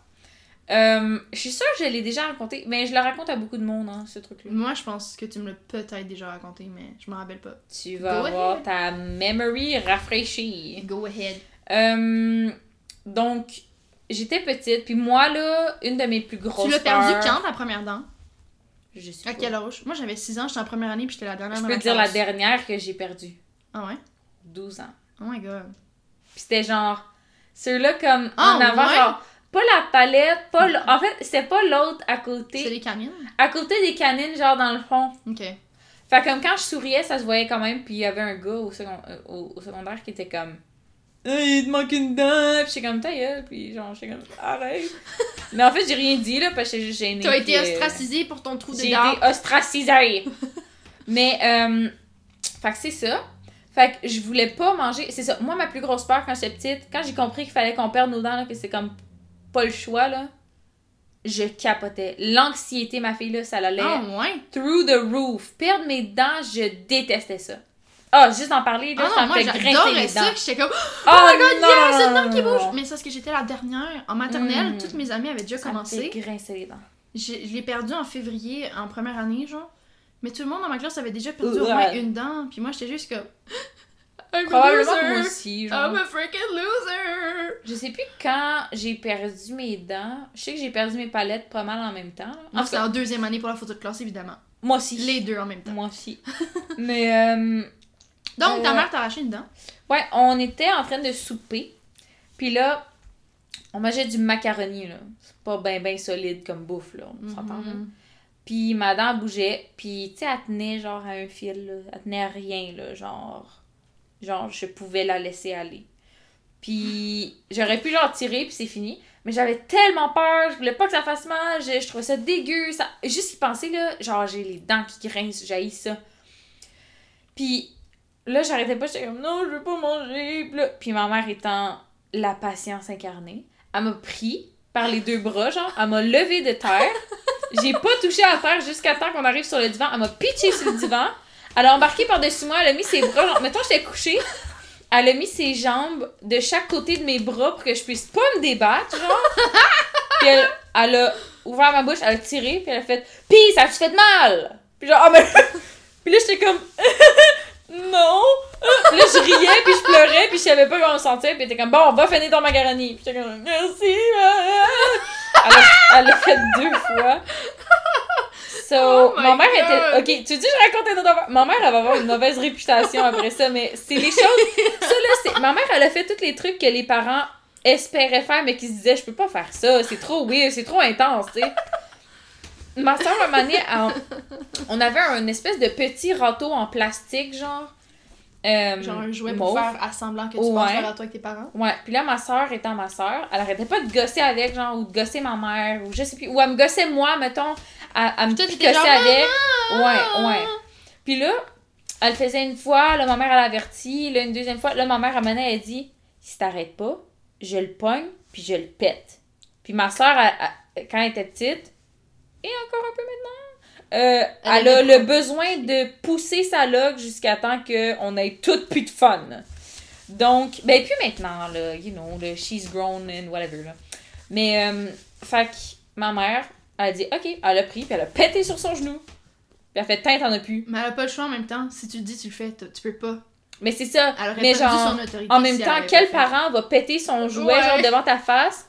Euh, je suis sûre que je l'ai déjà raconté, mais je le raconte à beaucoup de monde, hein, ce truc-là. Moi, je pense que tu me l'as peut-être déjà raconté, mais je me rappelle pas. Tu vas Go avoir ahead. ta memory rafraîchie. Go ahead. Euh, donc, j'étais petite, puis moi, là, une de mes plus grosses tu l'as perdu peurs- quand, ta première dent? Je sais À pas. quel âge? Moi, j'avais 6 ans, j'étais en première année, puis j'étais la dernière Je peux te dire la dernière que j'ai perdue. Ah ouais? 12 ans. Oh my god. Puis c'était genre, ceux-là comme Ah, en avant, ouais? genre, pas la palette, pas l- En fait, c'était pas l'autre à C'est côté. les canines? À côté des canines, genre dans le fond. Ok. Fait comme quand je souriais, ça se voyait quand même. Puis il y avait un gars au, second- euh, au, au secondaire qui était comme. Hey, il te manque une dent! Puis j'étais comme ta gueule. Puis genre, j'étais comme arrête. *laughs* Mais en fait, j'ai rien dit là parce que j'étais juste gênée. T'as été euh, ostracisé pour ton trou de J'ai dent. été ostracisée. *laughs* Mais, euh, fait que c'est ça. Fait que je voulais pas manger. C'est ça. Moi, ma plus grosse peur quand j'étais petite, quand j'ai compris qu'il fallait qu'on perde nos dents, là, que c'est comme pas le choix, là, je capotais. L'anxiété, ma fille, là, ça allait Ah ouais? through the roof. Perdre mes dents, je détestais ça. Ah, juste d'en parler, là, Ah ça non, me moi fait grincer ça, dents. que j'étais comme Oh, Oh my god, non, yes, non, une dent qui bouge! Mais c'est parce que j'étais la dernière. En maternelle, Mm. toutes mes amies avaient déjà Ça me commencé. fait grincer les dents. Je l'ai perdu en février, en première année, genre. Mais tout le monde dans ma classe avait déjà perdu au moins une dent. Puis moi, j'étais juste comme. I'm a Probablement moi loser! aussi, genre. I'm a freaking loser! Je sais plus quand j'ai perdu mes dents. Je sais que j'ai perdu mes palettes pas mal en même temps. En Moi, tout c'était en deuxième année pour la photo de classe, évidemment. moi aussi. Les deux en même temps. Moi aussi. *laughs* Mais, euh, Donc, ta Euh, mère t'a arraché une dent? ouais, on était en train de souper. Puis là, on mangeait du macaroni, là. C'est pas ben ben solide comme bouffe, là. On s'entend, là. Mhm. Puis ma dent bougeait. Puis, tu sais, elle tenait genre à un fil, là. Elle tenait à rien, là. Genre, genre, je pouvais la laisser aller. Puis, j'aurais pu genre tirer, puis c'est fini. Mais j'avais tellement peur, je voulais pas que ça fasse mal, je, je trouvais ça dégueu. Ça... Juste y penser, là, genre, j'ai les dents qui grincent, j'haïs ça. Puis là, j'arrêtais pas, j'étais comme non, je veux pas manger. Puis, là- puis ma mère étant la patience incarnée, elle m'a pris par les deux bras, genre, elle m'a levé de terre. *laughs* J'ai pas touché à terre jusqu'à temps qu'on arrive sur le divan. Elle m'a pitché sur le divan. Elle a embarqué par-dessus moi, elle a mis ses bras, genre, mettons, j'étais couchée. Elle a mis ses jambes de chaque côté de mes bras pour que je puisse pas me débattre, genre. Puis elle, a ouvert ma bouche, elle a tiré, puis elle a fait Pis, ça te fait mal! Puis genre, ah, mais. *laughs* puis là, j'étais comme Non! Puis là, je riais, puis je pleurais, puis je savais pas comment me sentir, puis elle était comme Bon, on va finir ton macaroni. Puis j'étais comme Merci! Elle a, elle l'a fait deux fois. So, Oh ma mère God. était. Ok, tu dis, je raconte une autre affaire. Ma mère, elle va avoir une mauvaise réputation après ça, mais c'est les choses. *laughs* Ça, là, c'est. Ma mère, elle a fait tous les trucs que les parents espéraient faire, mais qui se disaient, je peux pas faire ça, c'est trop weird, c'est trop intense, tu sais. Ma soeur, un moment donné, elle- on avait un espèce de petit râteau en plastique, genre. Euh, Genre un jouet pour mauve. faire assemblant que tu Ouais. vers à toi avec tes parents. Ouais, puis là, ma soeur étant ma soeur, elle arrêtait pas de gosser avec, genre, ou de gosser ma mère, ou je sais plus, ou elle me gossait moi, mettons, à, à me picosser avec. Maman! Ouais, ouais. Puis là, elle le faisait une fois, là, ma mère, elle avertit, là, une deuxième fois, là, ma mère, à donné, elle dit, si t'arrêtes pas, je le pogne, puis je le pète. Puis ma soeur, elle- elle- quand elle était petite, et encore un peu maintenant, Euh, Elle elle a le besoin de pousser sa log jusqu'à temps qu'on ait tout plus de fun. Donc, ben, puis maintenant, là, you know, le she's grown and whatever, là. Mais, euh, fait que ma mère, elle a dit, OK, elle a pris, puis elle a pété sur son genou. Puis elle a fait, teint, t'en as plus. Mais elle a pas le choix en même temps. Si tu le dis, tu le fais. Tu peux pas. Mais c'est ça. Elle Mais genre, son autorité. En même si temps, quel parent va péter son jouet, Ouais. genre, devant ta face?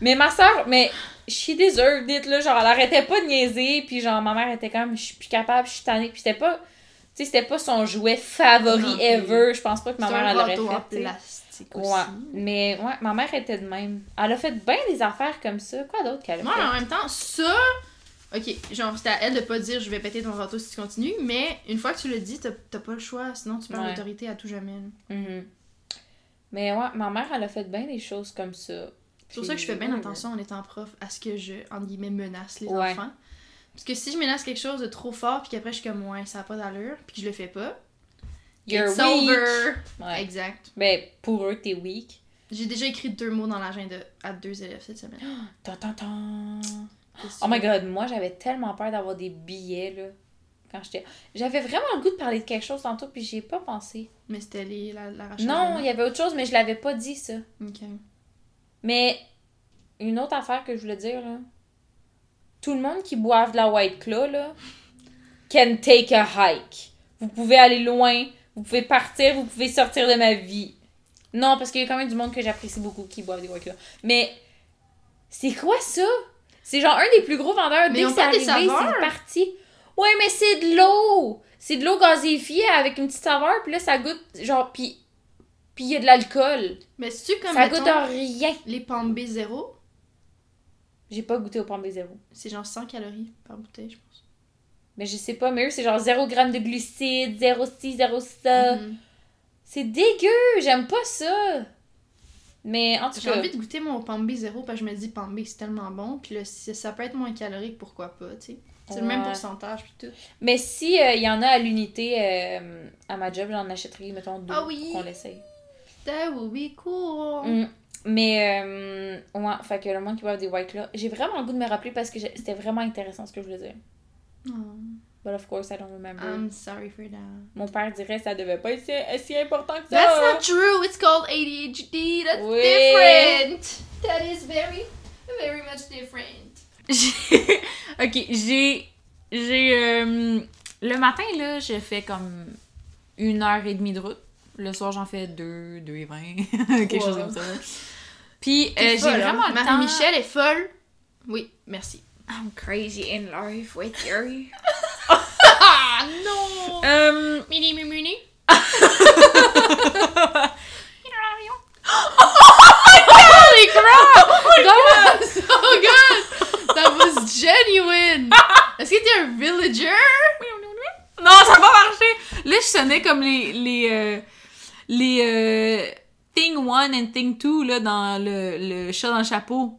Mais ma soeur, mais she deserved it, là. Genre, elle arrêtait pas de niaiser, puis genre, ma mère était comme, je suis plus capable, je suis tannée. Puis c'était pas, tu sais, c'était pas son jouet favori Non ever. Je pense pas que ma mère, elle l'aurait fait, plastique Ouais. aussi. Mais, ouais, ma mère était de même. Elle a fait bien des affaires comme ça. Quoi d'autre qu'elle a Moi, mais en fait? même temps, ça. Ok, genre, c'était à elle de pas dire je vais péter ton râteau si tu continues, mais une fois que tu le dis, t'as pas le choix, sinon tu perds Ouais. l'autorité à tout jamais. là. Mhm. Mais ouais, ma mère, elle a fait bien des choses comme ça. C'est pour ça que je fais bien attention en étant prof à ce que je, entre guillemets, menace les Ouais. enfants. Parce que si je menace quelque chose de trop fort, puis qu'après je suis comme, ouais, ça a pas d'allure, puis que je le fais pas, You're it's weak. over! Ouais. Exact. Ben, pour eux, t'es weak. J'ai déjà écrit deux mots dans l'agenda à deux élèves cette semaine. *gasps* Tan, tan, tan. Qu'est-ce que Oh my god, moi j'avais tellement peur d'avoir des billets là. Quand j'étais. J'avais vraiment le goût de parler de quelque chose tantôt, puis j'y ai pas pensé. Mais c'était les, la, Non, il y avait autre chose, mais je l'avais pas dit ça. Ok. Mais une autre affaire que je voulais dire là. Tout le monde qui boive de la White Claw là, can take a hike. Vous pouvez aller loin, vous pouvez partir, vous pouvez sortir de ma vie. Non, parce qu'il y a quand même du monde que j'apprécie beaucoup qui boivent des White Claw. Mais c'est quoi ça? C'est genre un des plus gros vendeurs. Mais Dès que c'est arrivé, c'est parti. Ouais, mais c'est de l'eau! C'est de l'eau gazéifiée avec une petite saveur, puis là, ça goûte, genre, puis puis il y a de l'alcool. Mais c'est-tu comme, Ça mettons, goûte à rien. les pommes B0? J'ai pas goûté au pommes B0. C'est genre 100 calories par bouteille, je pense. Mais je sais pas, mais eux, c'est genre 0 g de glucides, 0 ci, 0 ça. Mhm. C'est dégueu! J'aime pas ça! Mais en tout J'ai cas, envie de goûter mon pommes B0 parce que je me dis B c'est tellement bon. Puis là, si ça peut être moins calorique, pourquoi pas, tu sais. C'est le même pourcentage puis tout. mais si euh, y en a à l'unité euh, à ma job, j'en achèterai, mettons, deux Ah oui. pour qu'on l'essaye. That would be cool. Mm. Mais, euh, ouais, fait que le monde qui boit des white là, j'ai vraiment le goût de me rappeler parce que c'était vraiment intéressant ce que je voulais dire. Oh, But of course, I don't remember. I'm sorry for that. Mon père dirait que ça devait pas être si, si important que ça. That's not true. It's called ADHD. That's Oui. different. That is very, very much different. *laughs* Ok, j'ai. J'ai. euh, le matin, là, j'ai fait comme une heure et demie de route. Le soir, j'en fais deux, deux et vingt. *laughs* quelque chose comme ça. Puis, euh, j'ai hein? vraiment le temps. Marie-Michel est folle? Oui, merci. I'm crazy in life with you. *laughs* Ah non! Euh, Mini, mini, mini. Holy crap! That was so good! That was genuine! Est-ce que t'es un villager? non, ça va marcher! Là, je sonnais comme les. les. euh, les. euh, Thing 1 and Thing 2 là, dans le, le chat dans le chapeau.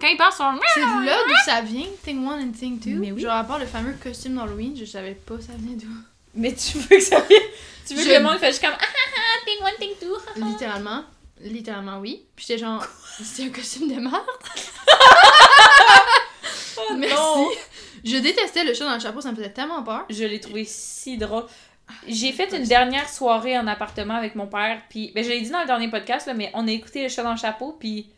Quand il passe sur. C'est là d'où ça vient, Thing 1 and Thing 2. Mais oui. Genre, à part le fameux costume d'Halloween, je savais pas ça venait d'où. Mais tu veux que ça vienne? Tu veux Je- que le monde fasse juste comme. Ah ah ah, Thing 1, Thing 2. Littéralement. Littéralement, oui. Puis j'étais genre, c'est un costume de merde. Oh, *laughs* Merci. non. Je détestais le chat dans le chapeau, ça me faisait tellement peur. Je l'ai trouvé si drôle. J'ai fait une dernière soirée en appartement avec mon père, puis ben, je l'ai dit dans le dernier podcast, là, mais on a écouté le chat dans le chapeau, puis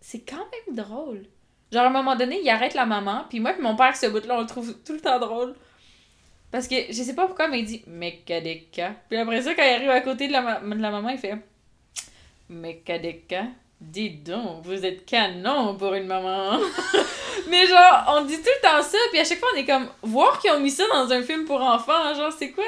c'est quand même drôle. Genre, à un moment donné, il arrête la maman, puis moi et mon père, ce bout-là, on le trouve tout le temps drôle. Parce que je sais pas pourquoi, mais il dit Mécadéca. Puis après ça, quand il arrive à côté de la, ma- de la maman, il fait Mécadéca. Dis donc, vous êtes canon pour une maman. *laughs* mais genre, on dit tout le temps ça, puis à chaque fois, on est comme, voir qu'ils ont mis ça dans un film pour enfants, genre, c'est quoi?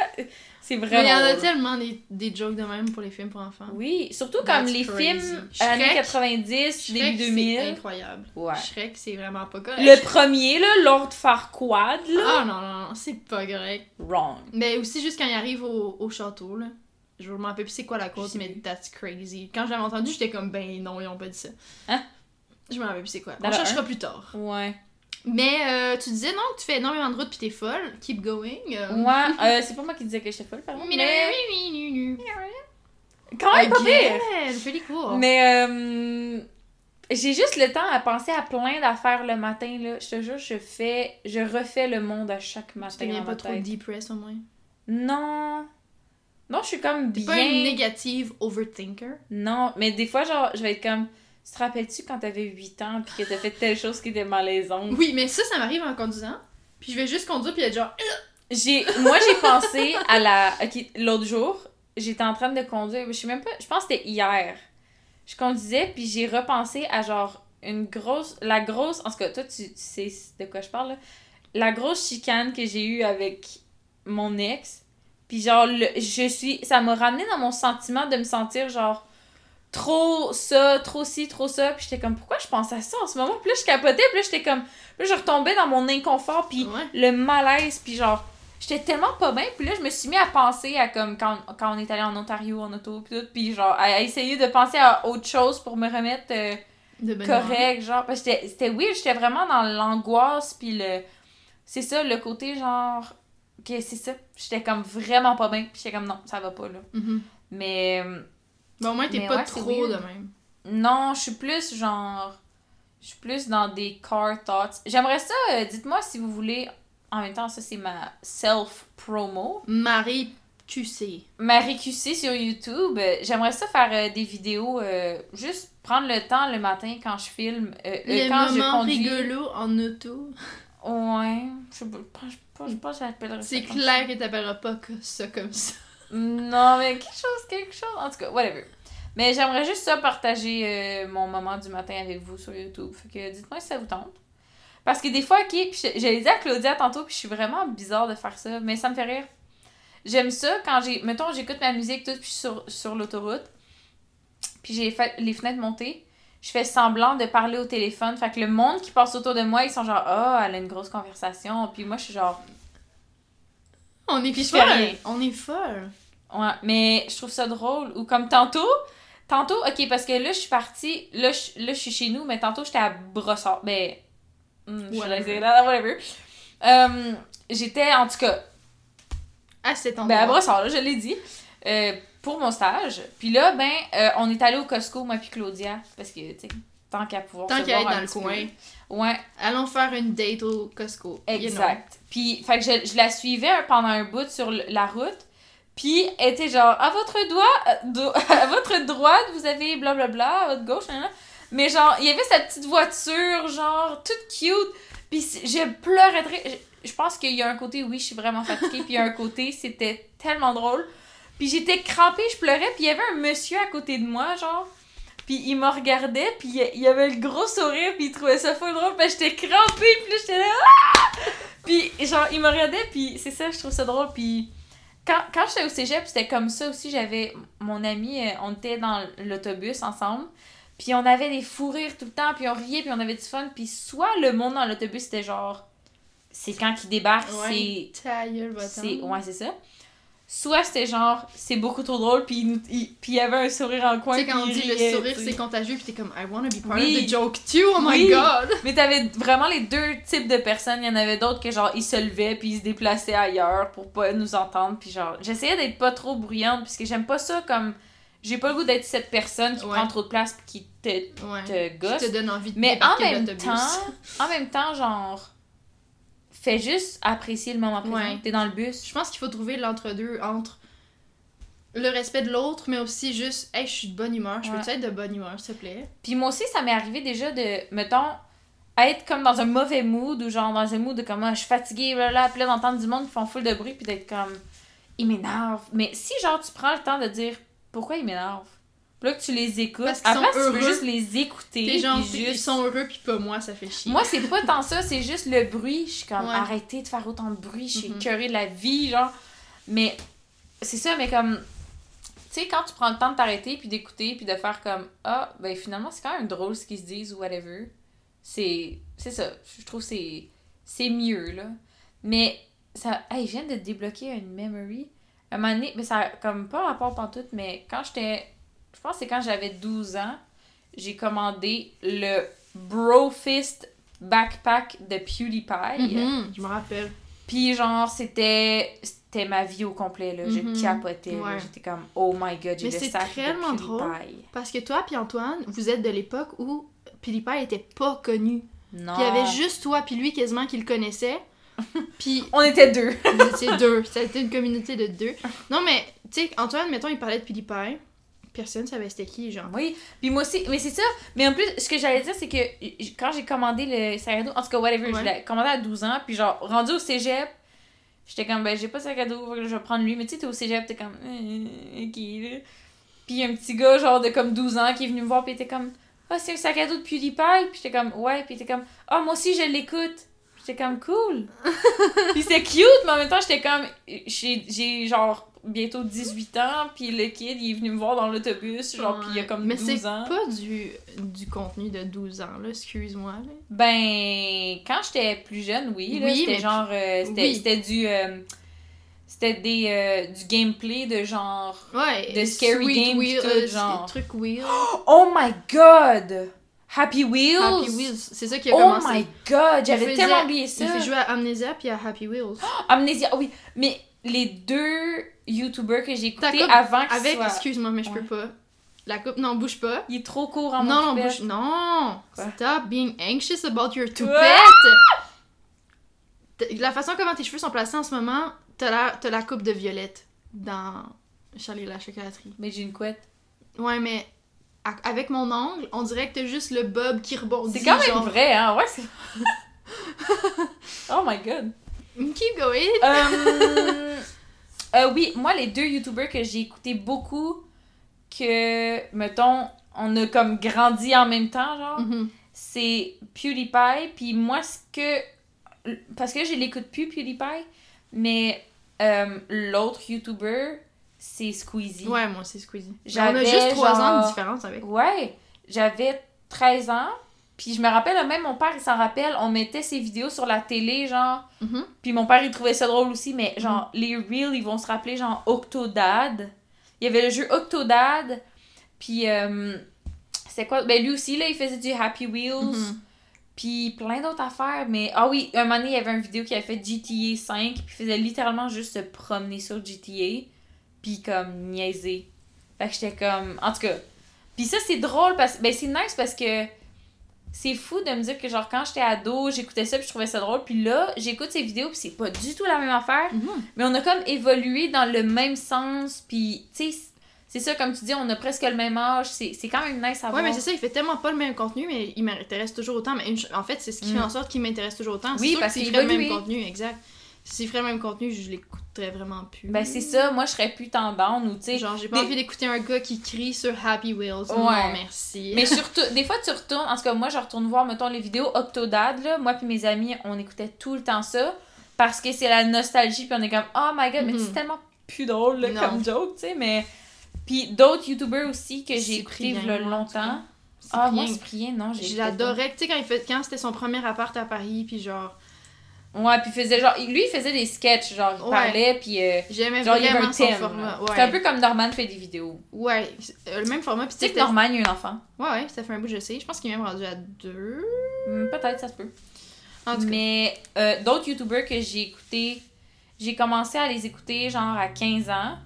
C'est Mais vraiment. il y en a tellement des, des jokes de même pour les films pour enfants. Oui, surtout comme That's les crazy. films années Shrek. 90, Shrek, début c'est 2000. incroyable. Ouais. Shrek, c'est vraiment pas correct. Le premier, là, Lord Farquaad, là. Ah non, non, non, c'est pas correct. Wrong. Mais aussi, juste quand il arrive au, au château, là. Je me rappelle plus c'est quoi la sais mais that's crazy. Quand je l'avais entendu, j'étais comme, ben non, ils ont pas dit ça. Hein? Je me rappelle plus c'est quoi. On cherchera plus tard. Ouais. Mais euh, tu disais, non, que tu fais énormément de route pis t'es folle. Keep going. euh. Ouais, *laughs* euh, c'est pas moi qui disais que j'étais folle, pardon. Mais... Mais *laughs* quand même pas pire. Pretty cool. Mais, euh, J'ai juste le temps à penser à plein d'affaires le matin, là. Je te jure, je fais... Je refais le monde à chaque matin Tu deviens pas trop depressed au moins. Non. Non, je suis comme T'es bien... pas une négative overthinker? Non, mais des fois, genre, je vais être comme... Tu te rappelles-tu quand t'avais 8 ans puis que t'as fait telle chose qui était malaisante? Oui, mais ça, ça m'arrive en conduisant. Puis je vais juste conduire puis être genre. J'ai... Moi, j'ai pensé à la... Ok, l'autre jour, j'étais en train de conduire. Je sais même pas... Je pense que c'était hier. Je conduisais puis j'ai repensé à genre une grosse... La grosse... En tout cas, toi, tu, tu sais de quoi je parle, là. La grosse chicane que j'ai eue avec mon ex. Puis genre, le- je suis... Ça m'a ramené dans mon sentiment de me sentir genre trop ça, trop ci, trop ça. Puis j'étais comme, pourquoi je pense à ça en ce moment? Puis là, je capotais. Puis là, j'étais comme... Puis là, je retombais dans mon inconfort. Puis Ouais. le malaise, puis genre, j'étais tellement pas bien, puis là, je me suis mis à penser à comme quand, quand on est allé en Ontario en auto, puis tout, puis genre, à, à essayer de penser à autre chose pour me remettre euh, De correct, genre, parce que j'étais- c'était weird, j'étais vraiment dans l'angoisse, puis le. C'est ça, le côté genre. que c'est ça, j'étais comme vraiment pas bien, puis j'étais comme non, ça va pas là. Mhm. Mais. Bon, au moins, t'es Mais pas ouais, trop de même. Non, je suis plus genre. Je suis plus dans des car thoughts. J'aimerais ça, euh, dites-moi si vous voulez. En même temps, ça c'est ma self-promo. Marie QC. Marie QC sur YouTube. J'aimerais ça faire euh, des vidéos, euh, juste prendre le temps le matin quand je filme, euh, euh, quand je conduis. rigolos en auto. Ouais, je sais pas, je pense- je je pense que j'appellerais ça C'est clair que t'appelleras pas que ça comme ça. Non, mais quelque chose, quelque chose. En tout cas, whatever. Mais j'aimerais juste ça partager euh, mon moment du matin avec vous sur YouTube. Fait que dites-moi si ça vous tente. Parce que des fois, ok, puis j'allais dire à Claudia tantôt, puis je suis vraiment bizarre de faire ça, mais ça me fait rire. J'aime ça quand j'ai. Mettons, j'écoute ma musique, tout, puis je suis sur, sur l'autoroute, puis j'ai fait les fenêtres montées. Je fais semblant de parler au téléphone. Fait que le monde qui passe autour de moi, ils sont genre, ah, elle a une grosse conversation. Puis moi, je suis genre, On est Puis folle. On est folle. Ouais, mais je trouve ça drôle. Ou comme tantôt, tantôt, ok, parce que là, je suis partie, là, je, là, je suis chez nous, mais tantôt, j'étais à Brossard. Ben, hmm, je Whatever. dire, whatever. Euh, j'étais, en tout cas, À cet ben, endroit. à Brossard, là, je l'ai dit, euh, pour mon stage. Puis là, ben, euh, on est allé au Costco, moi puis Claudia, parce que, tu sais, tant qu'à pouvoir Tant qu'à être dans le coin. peu. Ouais, Allons faire une date au Costco. you know. Exact. Puis, fait que je, je la suivais pendant un bout sur la route. Puis, elle était genre, à votre doigt, euh, *laughs* à votre droite, vous avez blablabla, à votre gauche. Mais genre, il y avait sa petite voiture, genre, toute cute. Puis, je pleurais. rire. Je, pense qu'il y a un côté, oui, je suis vraiment fatiguée. puis, il y a un côté, c'était tellement drôle. Puis, j'étais crampée, je pleurais. Puis, il y avait un monsieur à côté de moi, genre. Puis il me regardait, puis il avait le gros sourire, puis il trouvait ça full drôle, puis j'étais crampée, puis j'étais là, Ah! Puis genre, il me regardait, puis c'est ça, je trouve ça drôle, puis quand, quand j'étais au cégep, c'était comme ça aussi, j'avais mon ami, euh, on était dans l'autobus ensemble, puis on avait des fous rires tout le temps, puis on riait, puis on avait du fun, puis soit le monde dans l'autobus, c'était genre, c'est quand qu'il débarque, Ouais. C'est... c'est Ouais, c'est ça. Soit c'était genre, c'est beaucoup trop drôle, puis il, il- puis il y avait un sourire en coin, Tu sais, quand on puis dit le sourire, c'est contagieux, pis t'es comme, I wanna be part Oui. of the joke too, oh my Oui. god! *laughs* Mais t'avais vraiment les deux types de personnes. Il y en avait d'autres que genre ils se levaient puis ils se déplaçaient ailleurs pour pas nous entendre. Puis genre j'essayais d'être pas trop bruyante puisque j'aime pas ça comme j'ai pas le goût d'être cette personne qui Ouais. prend trop de place puis qui te, Ouais. te gosse. Qui te donne envie de Mais en même temps, *laughs* en même temps genre fais juste apprécier le moment présent. Ouais. T'es dans le bus. Je pense qu'il faut trouver l'entre-deux entre le respect de l'autre, mais aussi juste, hey, je suis de bonne humeur, je Ouais. peux être de bonne humeur, s'il te plaît? Puis moi aussi, ça m'est arrivé déjà de, mettons, être comme dans un mauvais mood ou genre dans un mood de comme, Ah, je suis fatiguée, là, puis là, d'entendre du monde qui font full de bruit, puis d'être comme, il m'énerve. Mais si, genre, tu prends le temps de dire pourquoi il m'énerve, là que tu les écoutes, Parce après, sont tu peux heureux. juste les écouter. T'es genre, puis ils sont heureux, pis pas moi, ça fait chier. Moi, c'est pas tant ça, c'est juste le bruit. Je suis comme, Ouais. arrêtez de faire autant de bruit, je suis écœurée de la vie, genre. Mais c'est ça, mais comme, tu sais, quand tu prends le temps de t'arrêter, puis d'écouter, puis de faire comme, ah, ben finalement, c'est quand même drôle ce qu'ils se disent ou whatever. C'est c'est ça. Je trouve que c'est c'est mieux, là. Mais, ça, hey, je viens de débloquer une memory. À un moment donné, mais ça comme pas rapport pantoute, mais quand j'étais, pense que c'est quand j'avais 12 ans, j'ai commandé le Brofist backpack de PewDiePie. Mhm, je me rappelle. Puis genre, c'était c'était ma vie au complet, là. Je capotais, là. Ouais. J'étais comme, oh my god, j'ai Mais le c'est sac tellement de drôle. Parce que toi puis Antoine, vous êtes de l'époque où PewDiePie était pas connu. Non. Puis il y avait juste toi puis lui quasiment qui le connaissait. *laughs* Puis On était deux. *laughs* vous étiez deux. C'était une communauté de deux. Non, mais, tu sais, Antoine, mettons, il parlait de PewDiePie. Personne savait c'était qui, genre. Oui, puis moi aussi, mais c'est ça. Mais en plus, ce que j'allais dire, c'est que quand j'ai commandé le sac à dos, en tout cas, whatever, je l'ai commandé à 12 ans, puis genre, rendu au cégep, j'étais comme, ben, j'ai pas de sac à dos, je vais prendre lui. Mais tu sais, t'es au cégep, t'es comme, euh, ok, là. Puis un petit gars, genre, de comme 12 ans, qui est venu me voir, puis était comme, ah, c'est un sac à dos de PewDiePie, puis j'étais comme, ouais, puis était comme, ah, moi aussi, je l'écoute. J'étais comme, cool. *laughs* puis c'est cute, mais en même temps, j'étais comme, j'ai j'ai, genre, bientôt 18 ans, puis le kid, il est venu me voir dans l'autobus, genre, puis il a comme Mais 12 c'est ans. pas du, du contenu de 12 ans, là, excuse-moi. Ben, quand j'étais plus jeune, oui, là, Oui, c'était mais- genre, euh, c'était oui. du, euh, c'était des, euh, du gameplay de genre, Ouais. De Scary Game Wheel, tout, euh, genre. Truc Wheel. *gasps* oh my god, Happy Wheels, Happy Wheels, c'est ça qui a oh commencé. my god, j'avais tellement oublié ça. Il fait jouer à Amnesia puis à Happy Wheels. *gasps* Oh oui, mais les deux YouTubers que j'ai écoutés avant que Avec, soit... excuse-moi, mais je Ouais. peux pas. La coupe, non, bouge pas. Il est trop court en Non, non, bouge. Non! Quoi? Stop being anxious about your Quoi? toupette! La façon comment tes cheveux sont placés en ce moment, t'as la, t'as la coupe de violette dans Charlie la chocolaterie. Mais j'ai une couette. Ouais, mais avec mon ongle, on dirait que t'as juste le bob qui rebondit. C'est quand même genre. vrai, hein, ouais, c'est... *laughs* oh my god. Keep going! Euh, euh, oui, moi, les deux youtubeurs que j'ai écouté beaucoup, que, mettons, on a comme grandi en même temps, genre, Mhm. c'est PewDiePie. Puis moi, ce que. Parce que je l'écoute plus, PewDiePie, mais euh, l'autre youtuber, c'est Squeezie. Ouais, moi c'est Squeezie. On a juste 3 ans de différence avec. Ouais, j'avais 13 ans. Puis je me rappelle, même mon père, il s'en rappelle, on mettait ses vidéos sur la télé, genre. Mhm. Puis mon père, il trouvait ça drôle aussi, mais genre, les Reels, ils vont se rappeler, genre, Octodad. Il y avait le jeu Octodad. Puis, euh, c'est quoi? Ben, lui aussi, là, il faisait du Happy Wheels. Mhm. Puis plein d'autres affaires. Mais, ah oui, un moment donné, il y avait une vidéo qui avait fait GTA 5. Puis il faisait littéralement juste se promener sur GTA. Puis comme niaiser. Fait que j'étais comme. En tout cas. Puis ça, c'est drôle parce Ben, c'est nice parce que. C'est fou de me dire que, genre, quand j'étais ado, j'écoutais ça puis je trouvais ça drôle. Puis là, j'écoute ces vidéos puis c'est pas du tout la même affaire. Mhm. Mais on a comme évolué dans le même sens. Puis, tu sais, c'est ça, comme tu dis, on a presque le même âge. C'est quand même nice à Ouais, voir. mais c'est ça, il fait tellement pas le même contenu, mais il m'intéresse toujours autant. Mais en fait, c'est ce qui Mm. fait en sorte qu'il m'intéresse toujours autant. Oui, parce qu'il ferait le même contenu, exact. S'il ferait le même contenu, je l'écouterais vraiment plus. Ben, c'est ça. Moi, je serais plus tendance ou, tu sais. Genre, j'ai pas des- envie d'écouter un gars qui crie sur Happy Wheels. Ouais. Non, merci. Mais *laughs* surtout, des fois, tu retournes. En tout cas, moi, je retourne voir, mettons, les vidéos Octodad, là. Moi, puis mes amis, on écoutait tout le temps ça. Parce que c'est la nostalgie, puis on est comme, oh my god, mais Mhm. c'est tellement plus drôle, là, comme joke, tu sais. Mais. Puis d'autres YouTubers aussi que j'ai écouté cas. longtemps. Ah, moi, Cyprien, non, j'ai Je l'adorais. Tu sais, quand, il fait... quand c'était son premier appart à Paris, puis genre, Ouais, puis faisait genre. Lui, il faisait des sketchs, genre, il Ouais. parlait, puis. euh, j'aimais genre, il y avait vraiment un son thème. format. Ouais. C'est un peu comme Norman fait des vidéos. Ouais, euh, le même format. Puis Tu sais que Norman, il y a un enfant. Ouais, ouais, ça fait un bout, je sais. Je pense qu'il est même rendu à deux. Hmm, Peut-être, ça se peut. En tout cas. Mais euh, d'autres youtubeurs que j'ai écoutés, j'ai commencé à les écouter genre à 15 ans.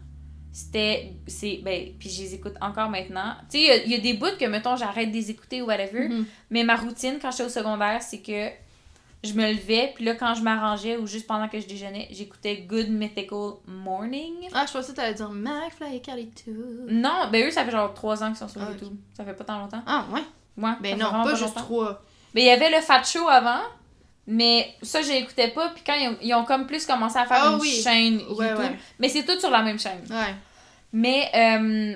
C'était. c'est Ben, puis je les écoute encore maintenant. Tu sais, il y a- il y, a des bouts que, mettons, j'arrête de les écouter ou whatever. Mhm. Mais ma routine quand j'étais au secondaire, c'est que je me levais, puis là, quand je m'arrangeais ou juste pendant que je déjeunais, j'écoutais Good Mythical Morning. Ah, je pensais que t'allais dire McFly et Carlito. Non, ben eux, ça fait genre 3 ans qu'ils sont sur Ah, YouTube. Ça fait pas tant longtemps. Ah, ouais. Ouais, Ben non, pas, juste longtemps. trois. Mais il y avait le Fat Show avant, mais ça, je l'écoutais pas. Puis quand ils ont, ils ont comme plus commencé à faire Ah une oui. chaîne Ouais, YouTube. ouais. Mais c'est tout sur la même chaîne. Ouais. Mais, euh,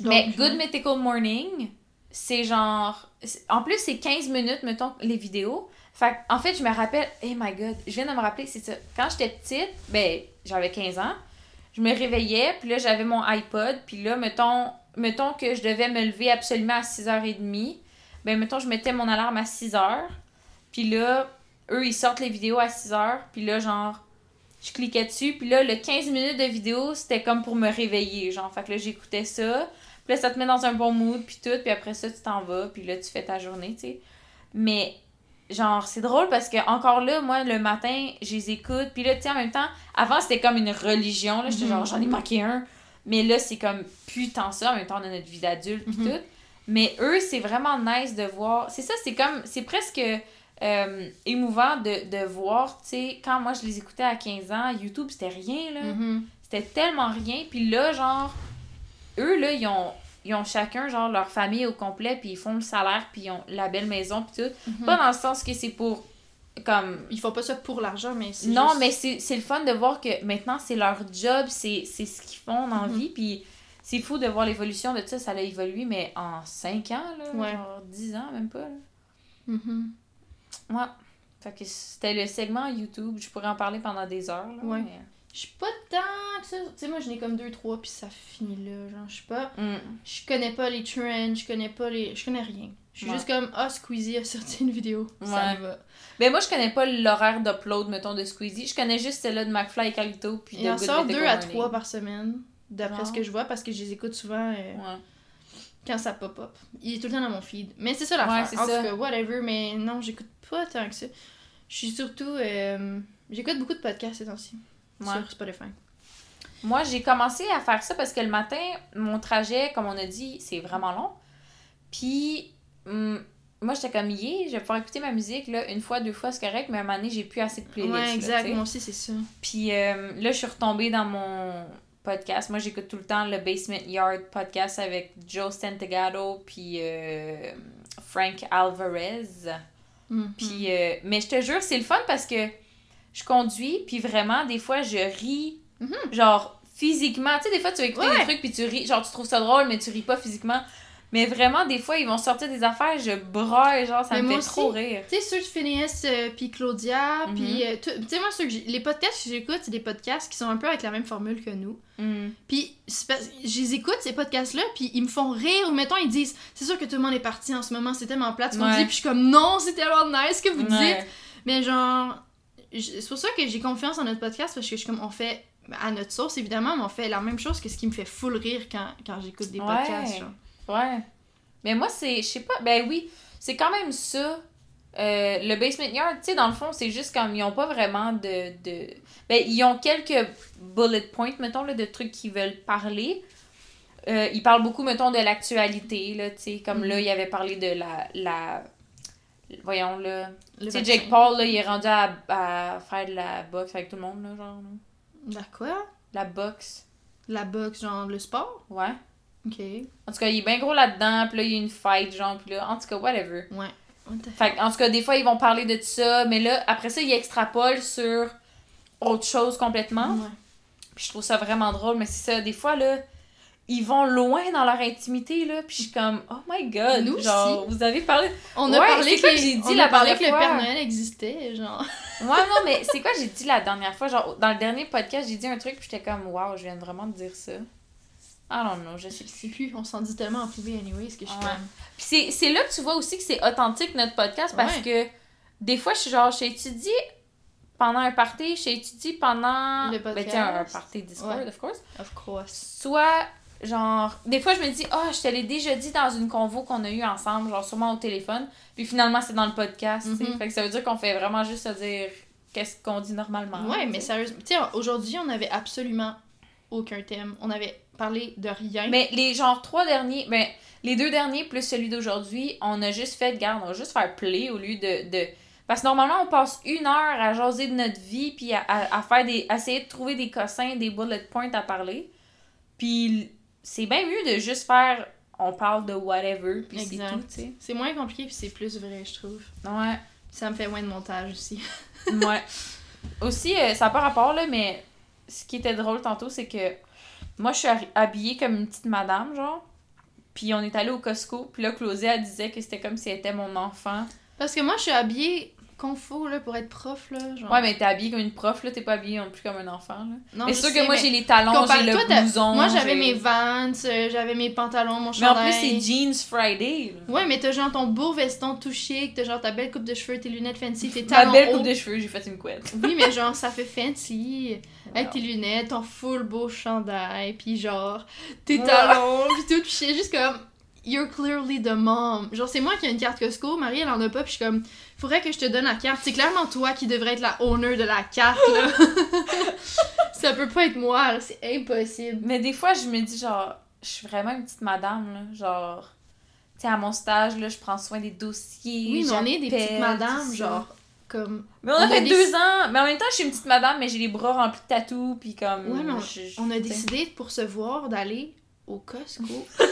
Donc, mais ouais. Good Mythical Morning, c'est genre. En plus, c'est 15 minutes, mettons, les vidéos. Fait en fait, je me rappelle. Oh my god, je viens de me rappeler, c'est ça. Quand j'étais petite, ben, j'avais 15 ans, je me réveillais, puis là, j'avais mon iPod, puis là, mettons, mettons que je devais me lever absolument à 6h30. Ben, mettons, je mettais mon alarme à 6h, puis là, eux, ils sortent les vidéos à 6h, puis là, genre, je cliquais dessus, puis là, le 15 minutes de vidéo, c'était comme pour me réveiller, genre. Fait que là, j'écoutais ça, puis là, ça te met dans un bon mood, puis tout, puis après ça, tu t'en vas, puis là, tu fais ta journée, tu sais. Mais, genre, c'est drôle parce que, encore là, moi, le matin, je les écoute, puis là, tu sais, en même temps, avant, c'était comme une religion, là, j'étais Mhm. genre, j'en ai manqué un, mais là, c'est comme plus tant ça, en même temps, on a notre vie d'adulte, puis Mhm. tout. Mais eux, c'est vraiment nice de voir. C'est ça, c'est comme. C'est presque euh, émouvant de, de voir, tu sais, quand moi je les écoutais à 15 ans, YouTube, c'était rien, là. Mhm. C'était tellement rien. Puis là, genre, eux, là, ils ont, ils ont chacun, genre, leur famille au complet, puis ils font le salaire, puis ils ont la belle maison, puis tout. Mhm. Pas dans le sens que c'est pour, comme... Ils font pas ça pour l'argent, mais c'est Non, juste- mais c'est c'est le fun de voir que maintenant, c'est leur job, c'est c'est ce qu'ils font dans Mhm. vie, puis c'est fou de voir l'évolution de ça, ça a évolué, mais en 5 ans, là, Ouais. genre 10 ans, même pas, là. Mhm. Ouais. Fait que c'était le segment YouTube, je pourrais en parler pendant des heures, là, Ouais. mais- Je suis pas tant que ça. Tu sais, moi, j'en ai comme deux, trois, puis ça finit là. Genre, je suis pas. Mm. Je connais pas les trends, je connais pas les. Je connais rien. Je suis Ouais. juste comme, ah, Squeezie a sorti une vidéo. Ça me va. Ben moi, je connais pas l'horaire d'upload, mettons, de Squeezie. Je connais juste celle-là de McFly et Calito, puis Il en sort deux à trois par semaine, d'après ce que je vois, parce que je les écoute souvent euh, Ouais. quand ça pop-up. Il est tout le temps dans mon feed. Mais c'est ça la Ouais, En ça. tout cas, whatever, mais non, j'écoute pas tant que ça. Je suis surtout. euh, J'écoute beaucoup de podcasts ces temps-ci. Ouais. Sur Spotify. Moi, j'ai commencé à faire ça parce que le matin, mon trajet, comme on a dit, c'est vraiment long. Puis, hum, moi, j'étais comme, yeah, je vais pouvoir écouter ma musique, là, une fois, deux fois, c'est correct, mais à un moment donné, j'ai plus assez de playlists. ouais, là, exact. sais. Moi aussi, c'est ça. Puis euh, là, je suis retombée dans mon podcast. Moi, j'écoute tout le temps le Basement Yard podcast avec Joe Santagato puis euh, Frank Alvarez. Mhm. Puis, euh, mais je te jure, c'est le fun parce que je conduis, puis vraiment, des fois, je ris, genre, physiquement. Tu sais, des fois, tu vas écouter Ouais. des trucs, puis tu ris, genre, tu trouves ça drôle, mais tu ris pas physiquement. Mais vraiment, des fois, ils vont sortir des affaires, je braille, genre, ça Mais me fait trop rire. Tu sais, ceux de Phineas euh, puis Claudia, Mhm. puis euh, tu sais, moi, ceux que les podcasts que j'écoute, c'est des podcasts qui sont un peu avec la même formule que nous. Mm. Puis, je les écoute, ces podcasts-là, puis ils me font rire, ou mettons, ils disent, c'est sûr que tout le monde est parti en ce moment, c'est tellement plate ce qu'on Ouais. dit, puis je suis comme, non, c'est tellement nice ce que vous dites. Mais genre, c'est pour ça que j'ai confiance en notre podcast, parce que je suis comme, on fait, à notre sauce évidemment, mais on fait la même chose que ce qui me fait full rire quand, quand j'écoute des podcasts. Ouais. Mais moi, c'est. Je sais pas. Ben oui, c'est quand même ça. Euh, le Basement Yard, tu sais, dans le fond, c'est juste comme. Ils ont pas vraiment de. de... Ben, ils ont quelques bullet points, mettons, là, de trucs qu'ils veulent parler. Euh, ils parlent beaucoup, mettons, de l'actualité, là, tu sais. Comme là, Mhm. il avait parlé de la. la... Voyons, là. Le Tu sais. Jake Paul, là, il est rendu à, à faire de la boxe avec tout le monde, là, genre. là. La quoi? La boxe. La boxe, genre le sport? Ouais. Ok. En tout cas, il est bien gros là-dedans, puis là, il y a une fight, genre, puis là, en tout cas, whatever. Ouais. Fait en tout cas, des fois, ils vont parler de ça, mais là, après ça, ils extrapolent sur autre chose complètement. Ouais. Puis je trouve ça vraiment drôle, mais c'est ça, des fois, là, ils vont loin dans leur intimité, là, puis je suis comme, oh my god, Nous genre, vous avez parlé... On a Ouais, parlé que, j'ai dit on la a parlé dernière que le fois? Père Noël existait, genre. Ouais, non, mais c'est quoi j'ai dit la dernière fois? Genre, dans le dernier podcast, j'ai dit un truc, puis j'étais comme, wow, je viens vraiment de dire ça. I don't know, je sais plus. plus, on s'en dit tellement en privé anyway, ce que je suis Ouais. comme... Puis c'est- là que tu vois aussi que c'est authentique notre podcast parce que des fois, je suis genre, j'ai étudié pendant un party, j'ai étudié pendant. Le Ben, tu sais, un podcast. party Discord, Ouais. of course. Of course. Soit, genre, des fois, je me dis, ah, je te l'ai déjà dit dans une convo qu'on a eue ensemble, genre, sûrement au téléphone. Puis finalement, c'est dans le podcast. Mhm. Fait que ça veut dire qu'on fait vraiment juste se dire qu'est-ce qu'on dit normalement. Ouais, mais sérieusement, tu sais, aujourd'hui, on avait absolument aucun thème. On avait parlé de rien. Mais les genre trois derniers, ben les deux derniers plus celui d'aujourd'hui, on a juste fait, garde, on va juste faire play au lieu de, de... Parce que normalement, on passe une heure à jaser de notre vie, puis à, à, à faire des... à essayer de trouver des cossins, des bullet points à parler. Puis c'est bien mieux de juste faire... On parle de whatever, puis c'est tout, tu sais. C'est moins compliqué, puis c'est plus vrai, je trouve. Ouais. Ça me fait moins de montage aussi. *laughs* Ouais. Aussi, euh, ça n'a pas rapport, là, mais ce qui était drôle tantôt, c'est que moi, je suis habillée comme une petite madame, genre. Puis on est allé au Costco, puis là, Claudia, elle disait que c'était comme si elle était mon enfant. Parce que moi, je suis habillée confo, là, pour être prof, là. Genre... Ouais, mais t'es habillée comme une prof, là, t'es pas habillée non plus comme un enfant, là. non, mais c'est sûr sais, que moi, j'ai les talons, j'ai le blouson. Moi, j'avais mes Vans, euh, j'avais mes pantalons, mon Mais en chandail. plus, c'est Jeans Friday, là. Ouais, mais t'as genre ton beau veston tout chic, t'as genre ta belle coupe de cheveux, tes lunettes fancy, tes Ma talons belle hauts. coupe de cheveux, j'ai fait une couette. Oui, mais genre, ça fait fancy. Avec tes lunettes, ton full beau chandail, puis genre, tes talons, puis tout. Puis juste comme, you're clearly the mom. Genre, c'est moi qui ai une carte Costco, Marie, elle en a pas, puis je suis comme, faudrait que je te donne la carte. C'est clairement toi qui devrais être la owner de la carte, là. *laughs* ça peut pas être moi, c'est impossible. Mais des fois, je me dis, genre, je suis vraiment une petite madame, là. Genre, tu sais, à mon stage, là, je prends soin des dossiers. Oui, mais on est des petites madames, genre, comme. Mais on a on a fait deux ans. Mais en même temps, je suis une petite madame, mais j'ai les bras remplis de tatous, puis comme. Ouais, mais on, je- je- on a décidé pour se voir d'aller au Costco. *laughs*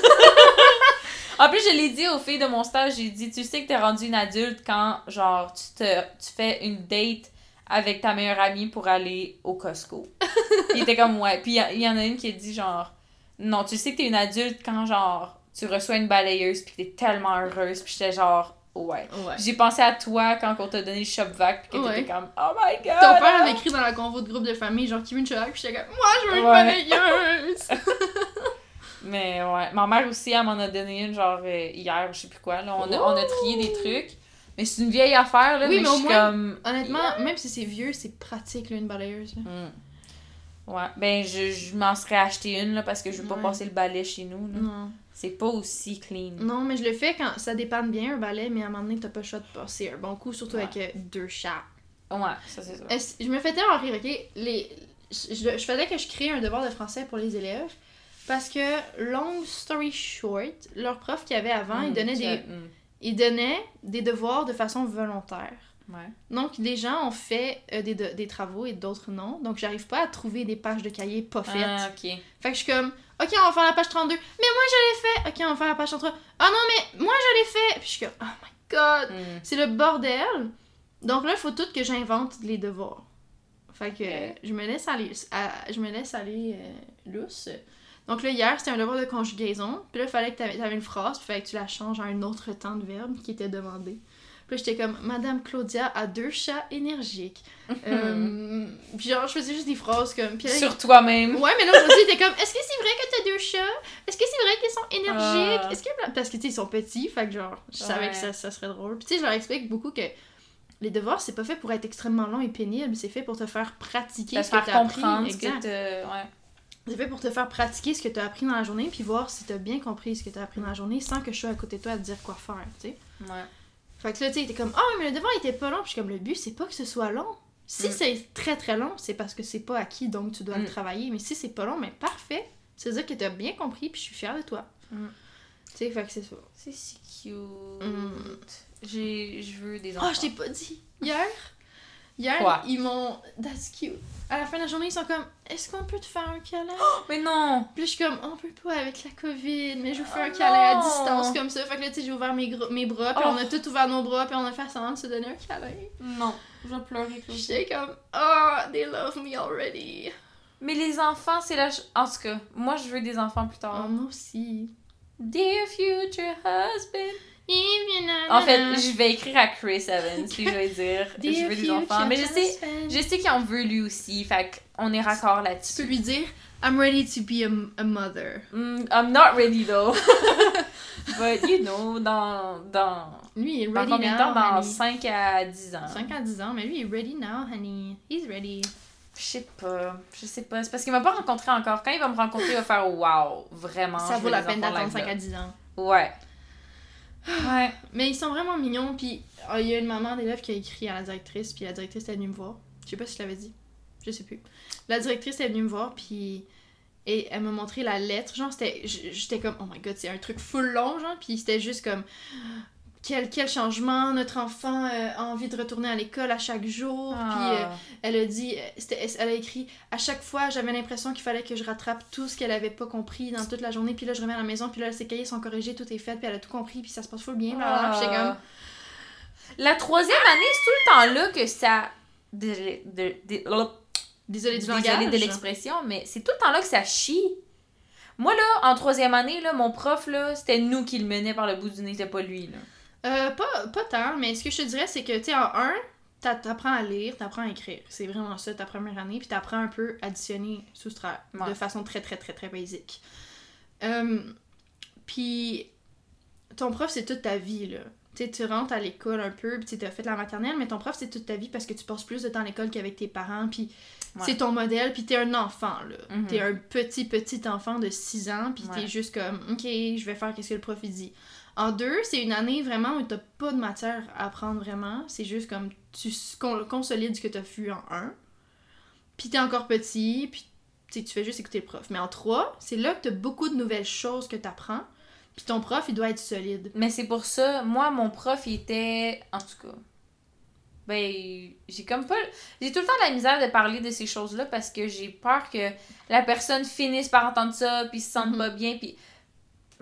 En plus, je l'ai dit aux filles de mon stage, j'ai dit, tu sais que t'es rendue une adulte quand, genre, tu, te, tu fais une date avec ta meilleure amie pour aller au Costco. Il était comme, ouais. Puis il y, y en a une qui a dit, genre, non, tu sais que t'es une adulte quand, genre, tu reçois une balayeuse puis que t'es tellement heureuse. Puis j'étais genre, ouais. Ouais. J'ai pensé à toi quand on t'a donné le shop vac puis que Ouais. t'étais comme, oh my god! Ton père avait écrit dans la convo de groupe de famille, genre, qui veut une cheval, puis j'étais comme, moi, je veux une Ouais. balayeuse! *laughs* Mais ouais, ma mère aussi, elle m'en a donné une, genre, euh, hier, je sais plus quoi. Là, on, a, on a trié des trucs. Mais c'est une vieille affaire, là, Oui, mais, mais je au suis moins- comme... Honnêtement, même si c'est vieux, c'est pratique, là, une balayeuse. là. Hmm. Ouais, ben je, je m'en serais acheté une là, parce que je veux pas passer le balai chez nous. là. Non. C'est pas aussi clean. Non, mais je le fais quand ça dépanne bien un balai, mais à un moment donné, t'as pas le choix de passer un bon coup, surtout Ouais. avec euh, deux chats. Ouais, ça c'est ça. Je me fais tellement rire, ok? Les... Je, je, je faisais que je crée un devoir de français pour les élèves parce que, long story short, leur prof qu'il y avait avant, il, Hmm, donnait des, hmm. il donnait des devoirs de façon volontaire. Ouais. Donc, des gens ont fait euh, des, de- des travaux et d'autres non. Donc, j'arrive pas à trouver des pages de cahier pas faites. Ah. Fait que je suis comme, ok, on va faire la page 32. Mais moi, je l'ai fait. Ok, on va faire la page 33. Ah non, mais moi, je l'ai fait. Puis je suis comme, oh my god. Hmm. C'est le bordel. Donc là, il faut tout que j'invente les devoirs. Fait que je me laisse aller, à- je me laisse aller euh, lousse. Donc là, hier, c'était un devoir de conjugaison. Puis là, il fallait que tu avais une phrase, puis il fallait que tu la changes à un autre temps de verbe qui était demandé. Puis j'étais comme Madame Claudia a deux chats énergiques. *laughs* Euh, puis genre, je faisais juste des phrases comme. Puis là, Sur toi-même. Ouais, mais là aussi, il était comme Est-ce que c'est vrai que t'as deux chats? Est-ce que c'est vrai qu'ils sont énergiques? Ah. Est-ce que. Parce que, tu sais, ils sont petits, fait que genre, je savais que ça, ça serait drôle. Puis, tu sais, je leur explique beaucoup que les devoirs, c'est pas fait pour être extrêmement long et pénible, c'est fait pour te faire pratiquer ce que faire t'as appris. comprendre ce Exact. que t'as- Ouais. C'est fait pour te faire pratiquer ce que t'as appris dans la journée, puis voir si t'as bien compris ce que t'as appris dans la journée sans que je sois à côté de toi à te dire quoi faire, tu sais. Ouais. Fait que là, tu sais, il était comme, ah, mais le devoir était pas long. Puis je suis comme, le but, c'est pas que ce soit long. Si Mm. c'est très très long, c'est parce que c'est pas acquis, donc tu dois le Mm. travailler. Mais si c'est pas long, mais parfait. C'est-à-dire que t'as bien compris, puis je suis fière de toi. Mm. Tu sais, fait que c'est ça. C'est si cute. J'ai... Je veux des enfants. Ah, je t'ai pas dit. Hier, hier, Quoi? ils m'ont. That's cute. À la fin de la journée, ils sont comme, est-ce qu'on peut te faire un câlin? Mais non! Puis je suis comme, on peut pas avec la COVID, mais je vous fais Oh un câlin à distance comme ça. Fait que là, tu sais, j'ai ouvert mes, mes bras, puis Oh. on a tout ouvert nos bras, puis on a fait semblant de se donner un câlin. Non. Je vais pleurer. J'étais comme, oh, they love me already. Mais les enfants, c'est la... En tout cas, moi, je veux des enfants plus tard. Oh, moi aussi. Dear future husband. En fait, je vais écriire à Chris Evans, puis je vais dire *laughs* je veux des enfants. Mais je sais, je sais qu'il en veut lui aussi, fait qu'on est raccord Tu peux là-dessus. lui dire, I'm ready to be a, a mother. Mm, I'm not ready though. *laughs* But you know, dans, dans, Lui, il est dans ready combien de now, temps? Dans honey. 5 à 10 ans. 5 à 10 ans, mais lui, il est ready now, honey. He's ready. Je sais pas, je sais pas. C'est parce qu'il m'a pas rencontré encore. Quand il va me rencontrer, il va faire wow, vraiment. Ça vaut la peine d'attendre like 5 à that. 10 ans. Ouais. Ouais. Mais ils sont vraiment mignons, puis ah, il y a une maman d'élève qui a écrit à la directrice, puis la directrice est venue me voir. Je sais pas si je l'avais dit. Je sais plus. La directrice est venue me voir, puis et elle m'a montré la lettre. Genre, c'était. J'étais comme, oh my god, c'est un truc full long, genre, puis c'était juste comme. Quel, quel changement, notre enfant euh, a envie de retourner à l'école à chaque jour. Puis euh, Ah. elle a dit, elle a écrit, à chaque fois j'avais l'impression qu'il fallait que je rattrape tout ce qu'elle avait pas compris dans toute la journée. Puis là, je reviens à la maison, puis là, ses cahiers sont corrigés, tout est fait, puis elle a tout compris, puis ça se passe full bien. blablabla. Puis comme, La troisième année, c'est tout le temps là que ça. Désolé de, de- désolée du Désolée langage. de l'expression, mais c'est tout le temps là que ça chie. Moi, là, en troisième année, là, mon prof, là, c'était nous qui le menait par le bout du nez, c'était pas lui, là. Euh, pas, pas tant, mais ce que je te dirais, c'est que, tu sais, en 1, t'a- t'apprends à lire, t'apprends à écrire. C'est vraiment ça, ta première année, puis t'apprends un peu à additionner, soustraire, Ouais. de façon très, très, très, très basique. Euh, puis, ton prof, c'est toute ta vie, là. Tu sais, tu rentres à l'école un peu, puis tu as fait la maternelle, mais ton prof, c'est toute ta vie parce que tu passes plus de temps à l'école qu'avec tes parents, puis Ouais. c'est ton modèle, puis t'es un enfant, là. Mhm. T'es un petit, petit enfant de 6 ans, puis Ouais. t'es juste comme, OK, je vais faire qu'est-ce que le prof, il dit. En deux, c'est une année vraiment où t'as pas de matière à apprendre vraiment. C'est juste comme tu consolides ce que t'as vu en un. Puis t'es encore petit, puis tu fais juste écouter le prof. Mais en trois, c'est là que t'as beaucoup de nouvelles choses que t'apprends. Puis ton prof, il doit être solide. Mais c'est pour ça, moi, mon prof, il était. En tout cas. Ben, j'ai comme pas. J'ai tout le temps de la misère de parler de ces choses-là parce que j'ai peur que la personne finisse par entendre ça, puis se sente pas bien, puis.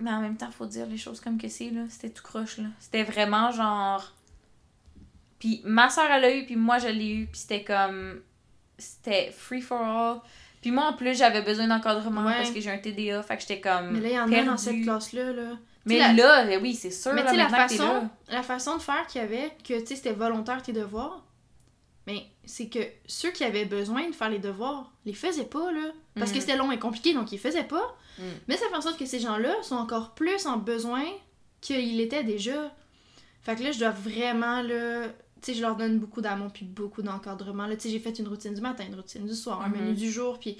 Mais en même temps, faut dire les choses comme que c'est, là. C'était tout croche, là. C'était vraiment genre. Puis ma soeur, elle l'a eu, puis moi, je l'ai eu, puis c'était comme. C'était free for all. Puis moi, en plus, j'avais besoin d'encadrement Ouais. parce que j'ai un TDA, fait que j'étais comme. Mais là, il y en a dans cette classe-là, là. Mais là, ben oui, c'est sûr, Mais tu sais, la façon, là. la façon de faire qu'il y avait, que tu sais, c'était volontaire tes devoirs, mais c'est que ceux qui avaient besoin de faire les devoirs, les faisaient pas, là. Parce que Mhm. c'était long et compliqué, donc ils faisaient pas. Mhm. Mais ça fait en sorte que ces gens-là sont encore plus en besoin qu'ils l'étaient déjà. Fait que là, je dois vraiment, là. Tu sais, je leur donne beaucoup d'amour puis beaucoup d'encadrement. Là, tu sais, j'ai fait une routine du matin, une routine du soir, un Mhm. menu du jour, puis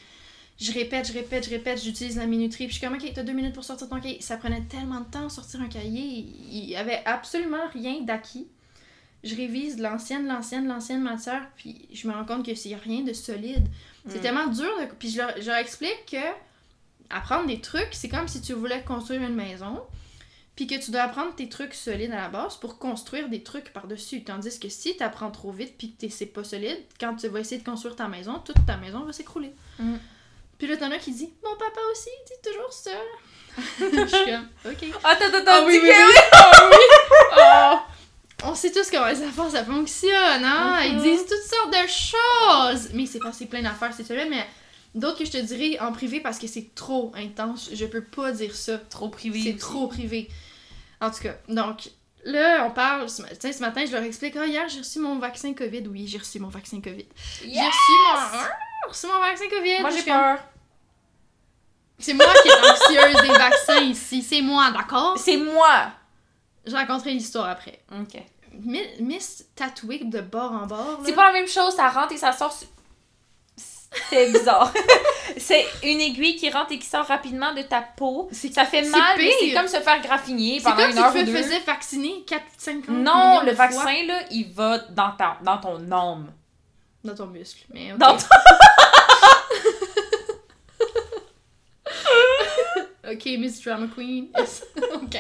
je répète, je répète, je répète, j'utilise la minuterie, puis je suis comme, ok, t'as deux minutes pour sortir ton cahier. Ça prenait tellement de temps sortir un cahier, il y avait absolument rien d'acquis. Je révise l'ancienne, l'ancienne, l'ancienne matière, puis je me rends compte que c'est rien de solide. C'est Mm. tellement dur, de- puis je leur, je leur explique que apprendre des trucs, c'est comme si tu voulais construire une maison, puis que tu dois apprendre tes trucs solides à la base pour construire des trucs par-dessus. Tandis que si tu apprends trop vite puis que c'est pas solide, quand tu vas essayer de construire ta maison, toute ta maison va s'écrouler. Mm. Puis là, t'en as qui dit Mon papa aussi, il dit toujours ça. *laughs* je suis comme Ok. Attends, attends, Ah attends, oui, dis oui, que- oui. Ah oui. Ah. *laughs* On sait tous comment les affaires ça fonctionne, hein? Ils Mhm. disent toutes sortes de choses! Mais il s'est passé plein d'affaires cette semaine, mais d'autres que je te dirai en privé parce que c'est trop intense. Je peux pas dire ça. Trop privé. C'est trop privé. En tout cas, donc là, on parle. Tiens, ce matin, je leur explique Ah, hier, j'ai reçu mon vaccin COVID. Oui, j'ai reçu mon vaccin COVID. J'ai reçu mon, ah, j'ai reçu mon vaccin COVID. Moi, j'ai comme, peur. C'est moi qui est anxieuse des vaccins ici. C'est moi, d'accord? C'est moi! Je raconterai l'histoire après. Ok. Mi- Miss tatouée de bord en bord. C'est pas la même chose, ça rentre et ça sort. C'est bizarre. *laughs* c'est une aiguille qui rentre et qui sort rapidement de ta peau. Ça fait mal, mais c'est pire. comme se faire graffiner pendant comme une si heure tu ou te deux. faisais vacciner 4-5 ans. Non, le vaccin, là, il va dans, ta, dans ton âme. Dans ton muscle. Mais ok. Dans ton... *laughs* Ok, Miss Drama Queen. *laughs* Ok.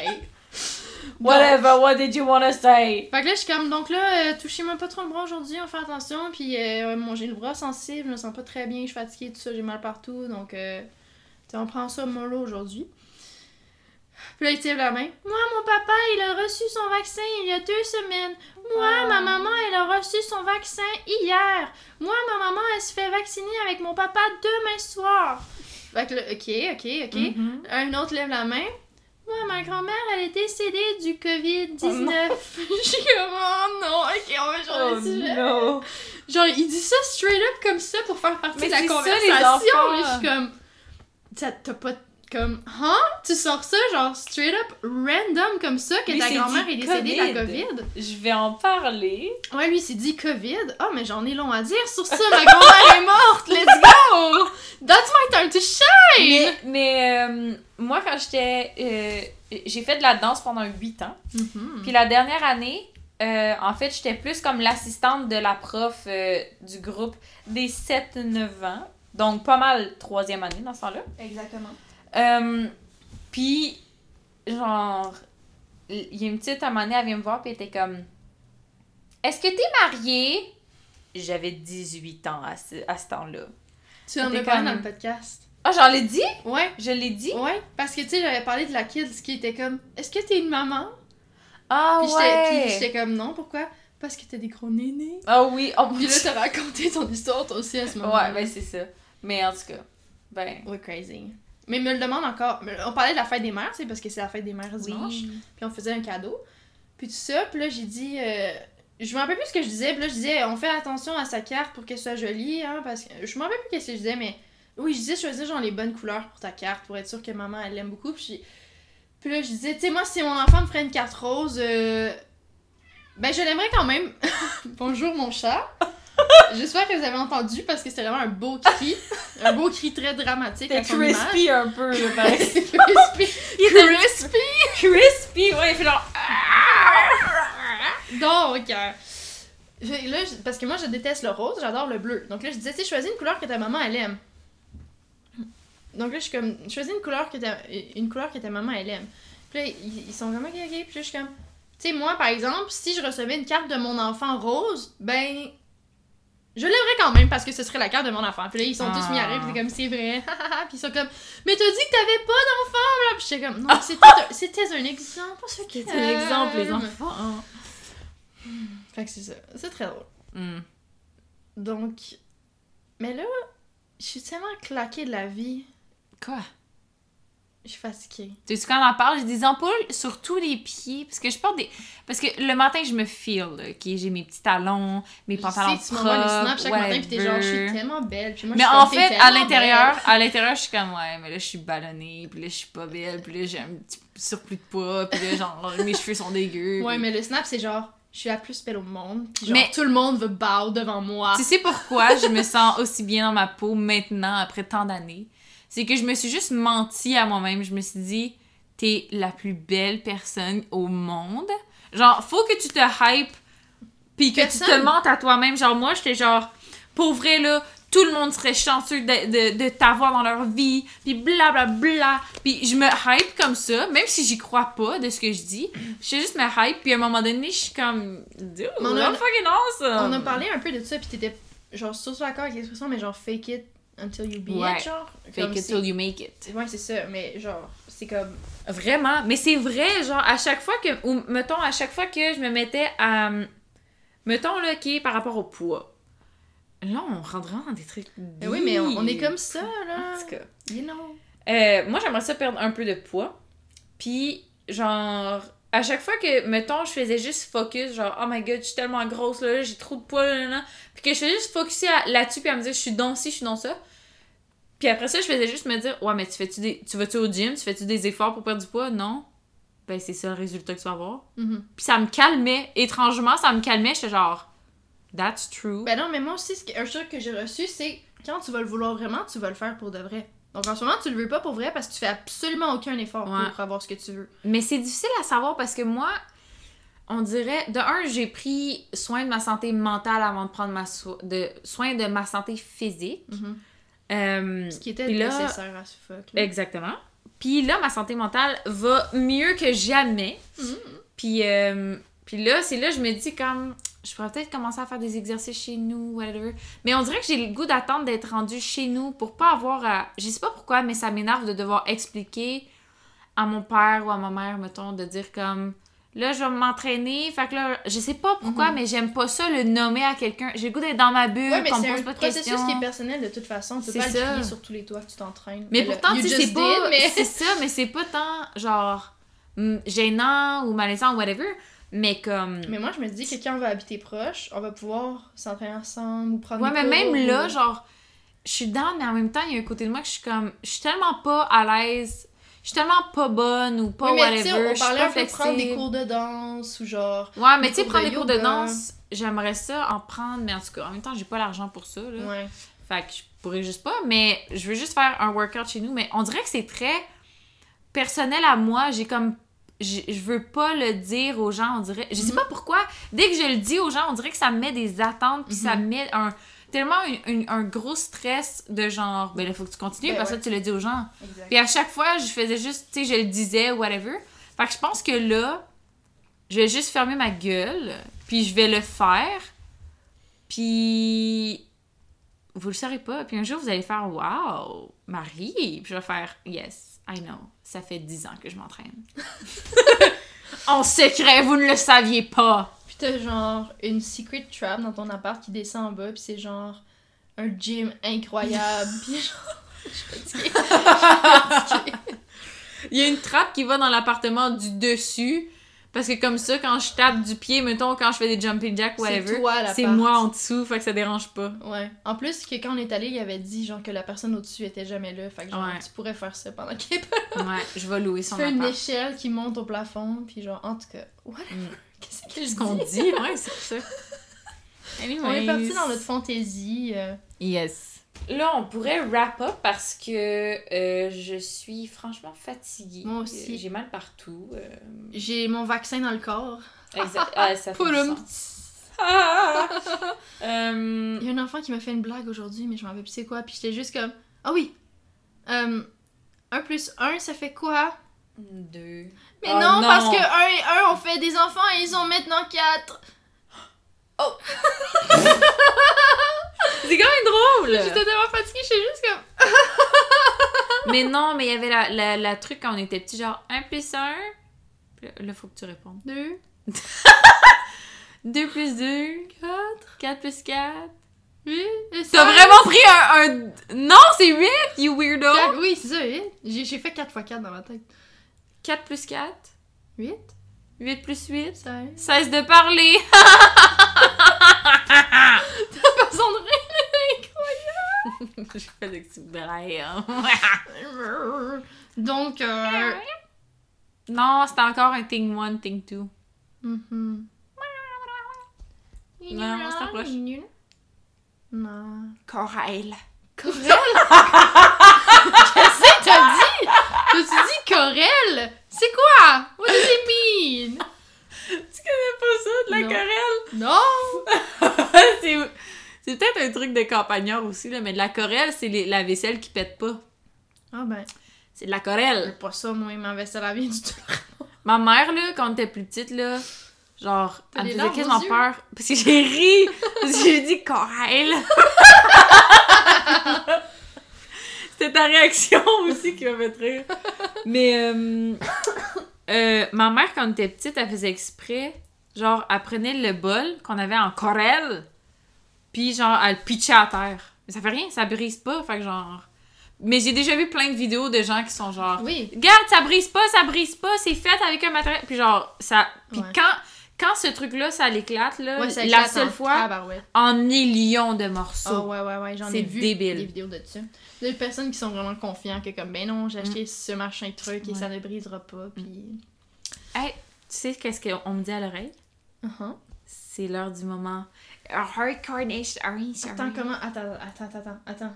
Whatever, what did you want to say? Fait que là, je suis comme, donc là, euh, touchez-moi pas trop le bras aujourd'hui, on fait attention. Puis, euh, moi, j'ai le bras sensible, je me sens pas très bien, je suis fatiguée, tout ça, j'ai mal partout. Donc, euh, on prend ça mollo aujourd'hui. Puis là, il tire la main. Moi, mon papa, il a reçu son vaccin il y a deux semaines. Moi, Ah. ma maman, elle a reçu son vaccin hier. Moi, ma maman, elle se fait vacciner avec mon papa demain soir. Fait que là, ok, ok, ok. Mhm. Un autre lève la main. Ma grand-mère, elle est décédée du COVID-19. *laughs* Je suis comme, oh non, ok, on va changer Oh de sujet. non! Genre, il dit ça straight up comme ça pour faire partie Mais de la c'est ça, conversation. les enfants. je suis comme, ça t'as pas. Comme, hein? Tu sors ça, genre, straight up random comme ça, que Lui, ta grand-mère est décédée de la COVID. Je vais en parler. Ouais, lui, s'est dit COVID. Ah, mais j'en ai long à dire sur ça. Ma grand-mère est morte. Let's go! That's my time to shine! Mais, mais euh, moi, quand j'étais. euh, j'ai fait de la danse pendant 8 ans. Mhm. Puis la dernière année, euh, en fait, j'étais plus comme l'assistante de la prof euh, du groupe des 7-9 ans. Donc, pas mal troisième année dans ce temps-là. Exactement. Euh, puis, genre, il y a une petite à un moment donné, elle vient me voir, puis elle était comme Est-ce que t'es mariée? J'avais 18 ans à ce, à ce temps-là. Tu en as parlé dans le podcast. Ah, j'en l'ai dit? Ouais. Je l'ai dit? Ouais, parce que tu sais, j'avais parlé de la kid qui était comme Est-ce que t'es une maman? Ah, Puis ouais puis j'étais comme Non, pourquoi? Parce que t'as des gros nénés. Ah oui, oh, Puis là, t'as raconté ton histoire toi aussi à ce moment Ouais, ben c'est ça. Mais en tout cas, ben. Ouais, crazy. Mais il me le demande encore. On parlait de la fête des mères, sais, parce que c'est la fête des mères dimanche. Oui. Puis on faisait un cadeau. Puis tout ça, puis là, j'ai dit. euh, Je me rappelle plus ce que je disais. Puis là, je disais, on fait attention à sa carte pour qu'elle soit jolie, hein, parce que. Je me rappelle plus ce que je disais, mais. Oui, je disais, choisir genre les bonnes couleurs pour ta carte, pour être sûr que maman, elle l'aime beaucoup. Puis là, je disais, tu sais, moi, si mon enfant me ferait une carte rose, euh, ben, je l'aimerais quand même. *laughs* Bonjour, mon chat. *laughs* J'espère que vous avez entendu, parce que c'était vraiment un beau cri. un beau cri très dramatique. C'était image. crispy un peu, *laughs* là, pareil. crispy. Il crispy. crispy, ouais, il fait genre. Donc, euh, là, je- parce que moi, je déteste le rose, j'adore le bleu. Donc là, je disais, tu sais, choisis une couleur que ta maman, elle aime. Donc là, je suis comme, choisis une couleur que ta, une couleur que ta maman, elle aime. Puis là, ils, ils sont comme, ok, ok. Puis là, je suis comme. Tu sais, moi, par exemple, si je recevais une carte de mon enfant rose, ben. Je l'aimerais quand même parce que ce serait la carte de mon enfant. Puis là, ils sont tous mis à rire, c'est comme, c'est vrai. *laughs* puis ils sont comme, mais t'as dit que t'avais pas d'enfant, là. Puis j'étais comme, non, c'était un, c'était un exemple. C'est un exemple, les enfants. Fait que c'est ça. C'est très drôle. Hmm. Donc. Mais là, je suis tellement claquée de la vie. Quoi? Je suis fatiguée. Tu sais, quand on en parle, j'ai des ampoules sur tous les pieds. Parce que je porte des. Parce que le matin, je me feel, ok? J'ai mes petits talons, mes pantalons sais, tu propres, snaps chaque matin, puis t'es genre, je suis whatever. tellement belle. Puis moi, Mais je suis en fait, à l'intérieur, à l'intérieur, je suis comme, ouais, mais là, je suis ballonnée, puis là, je suis pas belle, puis là, j'ai un petit surplus de poids, puis là, genre, *laughs* mes cheveux sont dégueux. Ouais, puis- mais le snap, c'est genre, je suis la plus belle au monde. Genre, Mais- tout le monde veut bow devant moi. Tu sais pourquoi je me sens aussi bien dans ma peau maintenant, après tant d'années? C'est que je me suis juste menti à moi-même. Je me suis dit, t'es la plus belle personne au monde. Genre, faut que tu te hype, puis que tu te mentes à toi-même. Genre, moi, j'étais genre, pour vrai, là, tout le monde serait chanceux de, de, de t'avoir dans leur vie, puis blablabla. Bla, bla. Puis je me hype comme ça, même si j'y crois pas de ce que je dis. Je fais juste me hype, puis à un moment donné, je suis comme, dude, on a- fucking awesome! On a parlé un peu de ça, puis t'étais genre surtout d'accord avec l'expression, mais genre fake it until you be Ouais. it, genre. Fake Comme it till you make it. Ouais, c'est ça, mais genre, c'est comme. Vraiment, mais c'est vrai, genre, à chaque fois que, ou mettons, à chaque fois que je me mettais à, mettons, là, qui est par rapport au poids. Là, on rentre vraiment dans des trucs. Mais oui, mais on, on est comme ça, là. En tout cas. You know. Euh, moi, j'aimerais ça perdre un peu de poids. Puis, genre, à chaque fois que, mettons, je faisais juste focus, genre, oh my god, je suis tellement grosse, là, j'ai trop de poids, là, là, là. Puis que je faisais juste focuser à- là-dessus, puis à me dire, je suis dans ci, je suis dans ça. Puis après ça, je faisais juste me dire, ouais, mais tu fais-tu des. Tu vas-tu au gym, tu fais-tu des efforts pour perdre du poids? Non. Ben, c'est ça le résultat que tu vas avoir. Mhm. Puis ça me calmait. Étrangement, ça me calmait. J'étais genre, that's true. Ben non, mais moi aussi, un truc que j'ai reçu, c'est quand tu vas le vouloir vraiment, tu vas le faire pour de vrai. Donc en ce moment, tu le veux pas pour vrai parce que tu fais absolument aucun effort Ouais. pour avoir ce que tu veux. Mais c'est difficile à savoir parce que moi, on dirait, de un, j'ai pris soin de ma santé mentale avant de prendre ma so- de, soin de ma santé physique. Mhm. Euh, Ce qui était nécessaire à ce fuck. là. exactement. Puis là, ma santé mentale va mieux que jamais. Mhm. Puis, euh, puis là, c'est là que je me dis comme, je pourrais peut-être commencer à faire des exercices chez nous, whatever. Mais on dirait que j'ai le goût d'attendre d'être rendu chez nous pour pas avoir à... Je sais pas pourquoi, mais ça m'énerve de devoir expliquer à mon père ou à ma mère, mettons, de dire comme, là, je vais m'entraîner. Fait que là, je sais pas pourquoi, Mhm. mais j'aime pas ça, le nommer à quelqu'un. J'ai le goût d'être dans ma bulle, Ouais, mais qu'on me c'est pose pas de processus questions. qui est personnel de toute façon. Tu peux C'est pas le ça. crier sur tous les toits que tu t'entraînes. Mais pourtant, c'est pas. mais- C'est ça, mais c'est pas tant, genre, mm, gênant ou malaisant ou whatever. Mais comme. Mais moi, je me dis que quand on va habiter proche, on va pouvoir s'entraîner ensemble ou prendre ouais, mais même ou- là, genre, je suis down, mais en même temps, il y a un côté de moi que je suis comme. Je suis tellement pas à l'aise. Je suis tellement pas bonne ou pas Oui, mais whatever. on parlait pas un peu de prendre des cours de danse ou genre. Ouais, mais tu sais, prendre de des cours de danse, j'aimerais ça en prendre, mais en tout cas, en même temps, j'ai pas l'argent pour ça, là. Ouais. Fait que je pourrais juste pas, mais je veux juste faire un workout chez nous. Mais on dirait que c'est très personnel à moi. J'ai comme. Je veux pas le dire aux gens, on dirait. Je sais Mhm. pas pourquoi. Dès que je le dis aux gens, on dirait que ça me met des attentes, puis ça Mhm. me met un. Tellement un gros stress de genre, ben là, faut que tu continues, Ben parce ouais. que tu le dis aux gens. Exact. Puis à chaque fois, je faisais juste, tu sais, je le disais, whatever. Fait que je pense que là, je vais juste fermer ma gueule, puis je vais le faire. Puis vous le saurez pas. Puis un jour, vous allez faire Wow, Marie. Puis je vais faire Yes, I know. Ça fait 10 ans que je m'entraîne. *laughs* en secret, vous ne le saviez pas. T'as genre une secret trap dans ton appart qui descend en bas, puis c'est genre un gym incroyable, *laughs* puis genre. Je suis. Il y a une trappe qui va dans l'appartement du dessus. Parce que comme ça, quand je tape du pied, mettons, quand je fais des jumping jacks, whatever, c'est moi en dessous, fait que ça dérange pas. Ouais. En plus, que quand on est allé, il avait dit genre que la personne au-dessus était jamais là. Fait que genre, Ouais. tu pourrais faire ça pendant qu'il est pas là. Ouais, je vais louer Tu son fais une échelle qui monte au plafond, puis genre, en tout cas, whatever. Mm. Qu'est-ce qu'on dis? dit? Ouais, c'est ça. Anyways. On est parti dans notre fantaisie. euh, Yes. Là, on pourrait wrap up parce que euh, je suis franchement fatiguée. Moi aussi. Euh, J'ai mal partout. euh, J'ai mon vaccin dans le corps. exact. Ah, ça fait du Pouloum. sens. Ah! *laughs* Il y a un enfant qui m'a fait une blague aujourd'hui, mais je m'en rappelle plus c'est quoi. Puis j'étais juste comme, ah oui, euh, 1 plus 1, ça fait quoi? Deux. Mais Oh non, non. parce que un et un ont fait des enfants et ils ont maintenant quatre. *laughs* C'est quand même drôle! J'étais tellement fatiguée, je suis juste comme. *laughs* mais non, mais il y avait la, la, la truc quand on était petit, genre 1 plus 1. Là, faut que tu répondes. Deux, *laughs* 2 plus 2. quatre, 4 plus 4. huit, et T'as cinq. vraiment pris un. un... Non, c'est 8, you weirdo! Quatre- Oui, c'est ça, huit. J'ai j'ai fait 4 x 4 dans ma tête. 4 plus 4. 8, 8 plus 8. 16. Cesse de parler! *laughs* Façon de *laughs* Je fais des petits brailles. rire. *laughs* Donc, euh. Non, c'était encore un thing 1, thing 2. mhm. Non, on se rapproche. Non. Corail. Corel? Qu'est-ce que t'as dit? T'as-tu dit Corel? C'est quoi? What does it mean? Tu connais pas ça, de la Non. corelle? Non! *laughs* c'est c'est peut-être un truc de campagnard aussi, là, mais de la corelle, c'est les- la vaisselle qui pète pas. Ah ben, C'est de la c'est corelle. pas ça, moi, ma vaisselle à vient du tout. Ma mère, là, quand on était plus petite, là, genre, T'as elle me faisait quasiment peur. Parce que j'ai ri. parce que j'ai dit corelle. *laughs* C'était ta réaction *laughs* aussi qui m'a fait rire. Mais, euh, euh, ma mère, quand on était petite, elle faisait exprès. Genre, elle prenait le bol qu'on avait en corelle, puis genre, elle le pitchait à terre. Mais ça fait rien, ça brise pas, fait que genre... Mais j'ai déjà vu plein de vidéos de gens qui sont genre... Oui. Regarde, ça brise pas, ça brise pas, c'est fait avec un matériel. Puis genre, ça. Puis Ouais. quand, quand ce truc-là, ça l'éclate, là, Ouais, ça la éclate seule en fois, en millions de Ah morceaux. ouais, ouais, ouais, j'en C'est ai vu débile. des vidéos de ça. Des personnes qui sont vraiment confiants que comme, ben non, j'ai acheté ce machin truc et Ouais. ça ne brisera pas, puis... Hey, tu sais qu'est-ce qu'on me dit à l'oreille? Uh-huh. C'est l'heure du moment. Attends, comment... Attends, attends, attends, attends.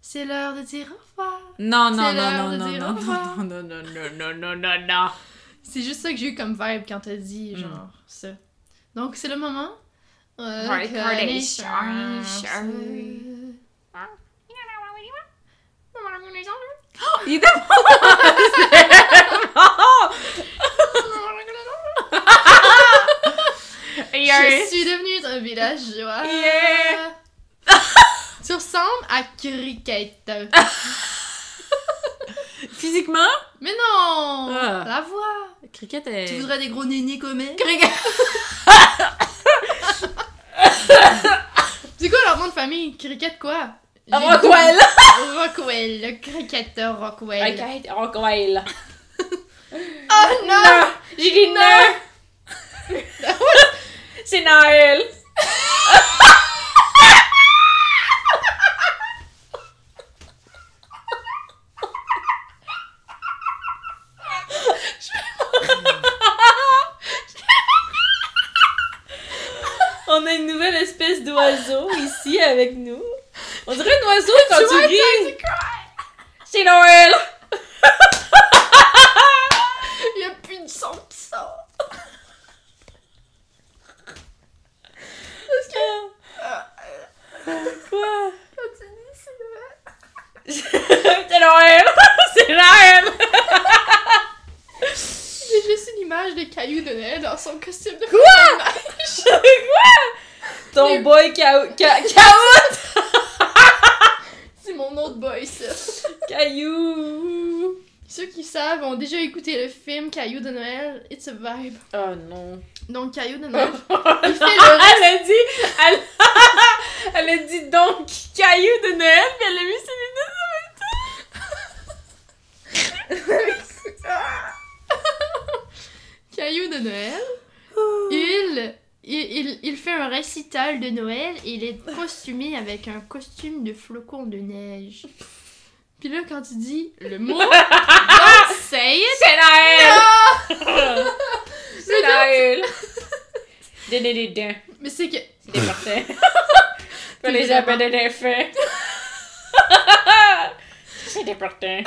C'est l'heure de dire au revoir. Non, non, C'est non, l'heure non, de non, dire non, au revoir. non, non, non, non, non, non, non, non. C'est juste ça que j'ai eu comme vibe quand t'as dit, Mm. genre, ça. Donc, c'est le moment. Il était *laughs* Je suis devenue un villageois. Yeah. Tu ressembles à Cricket. *laughs* Physiquement? Mais non! Ah. La voix! Cricket est... Tu voudrais des gros nénés comme elle? *laughs* Cricket... C'est quoi leur nom de famille? Cricket quoi? Rockwell! Rockwell, le cricketeur Rockwell. Ok, Rockwell. *laughs* Oh non! Non! J'ai dit non! *laughs* C'est Noël! On a une nouvelle espèce d'oiseau ici avec nous. On dirait un oiseau quand tu, ris. C'est Noël! *laughs* Il y a plus de son qui sort. Quoi? Quand tu dis c'est vrai. C'est Noël! *laughs* C'est Noël! J'ai juste une image de Caillou de Noël dans son costume de Quoi? *laughs* Quoi? Ton boy Caou... Ca- Caout! C'est mon autre boy, ça. Caillou! Ceux qui savent ont déjà écouté le film Caillou de Noël. It's a vibe. Oh non. Donc, Caillou de Noël. *laughs* Elle fait le a dit... Elle... *laughs* elle a dit donc Caillou de Noël, puis elle a mis ses *laughs* Caillou de Noël. lunettes. Il, il, il, il fait un récital de Noël et il est costumé avec un costume de flocon de neige. Puis là, quand tu dis le mot, *laughs* don't say it! C'est Noël! *laughs* C'est Noël! Dun, dun. Mais c'est que. C'était parfait. *laughs* Pour les appels de défait. C'était parfait.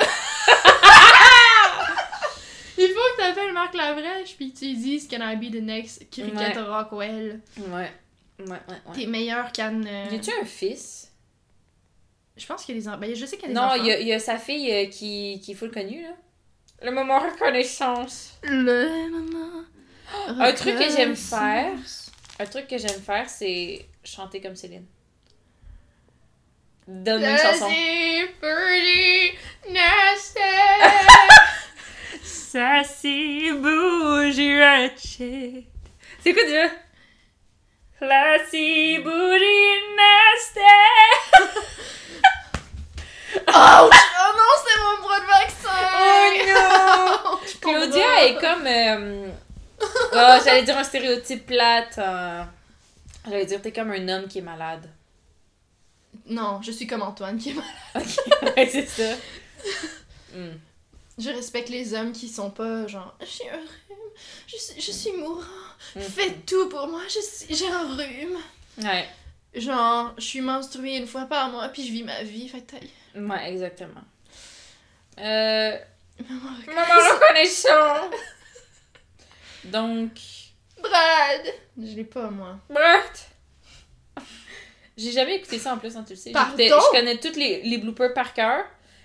Il faut que t'appelles Marc Lavrèche puis tu lui dises Can I be the next Cricket Ouais. Rockwell? Ouais. Ouais, ouais, ouais. T'es meilleur qu'Anne. euh, Y a-tu un fils? Je pense qu'il y a des enfants. Ben, je sais qu'il y a des Non, enfants. il y, a- il y a sa fille euh, qui, qui est full connue, là. Le moment reconnaissance. Le moment. Un truc que j'aime faire, un truc que j'aime faire, c'est chanter comme Céline. Donne une chanson. Pretty, nasty. *laughs* Sassy bougie ratchet. C'est quoi déjà? Classy bougie nasty. *laughs* Ouch! Oh non, c'est mon bras de vaccin! Oh Ouch, *laughs* Claudia est comme. euh, oh, j'allais dire un stéréotype plate. euh, J'allais dire, t'es comme un homme qui est malade. Non, je suis comme Antoine qui est malade. Ok, *laughs* ouais, c'est ça. Hmm. Je respecte les hommes qui sont pas genre j'ai un rhume, je suis, je suis mourant, Mhm. faites tout pour moi, je suis- j'ai un rhume. Ouais, Genre, je suis menstruée une fois par mois puis je vis ma vie, fait taille. ouais, exactement. Euh. Maman, Maman reconnaissant! Donc. Brad! Je l'ai pas moi. Brett! J'ai jamais écouté ça en plus, hein, tu le sais. Pardon? Je connais tous les, les bloopers par cœur.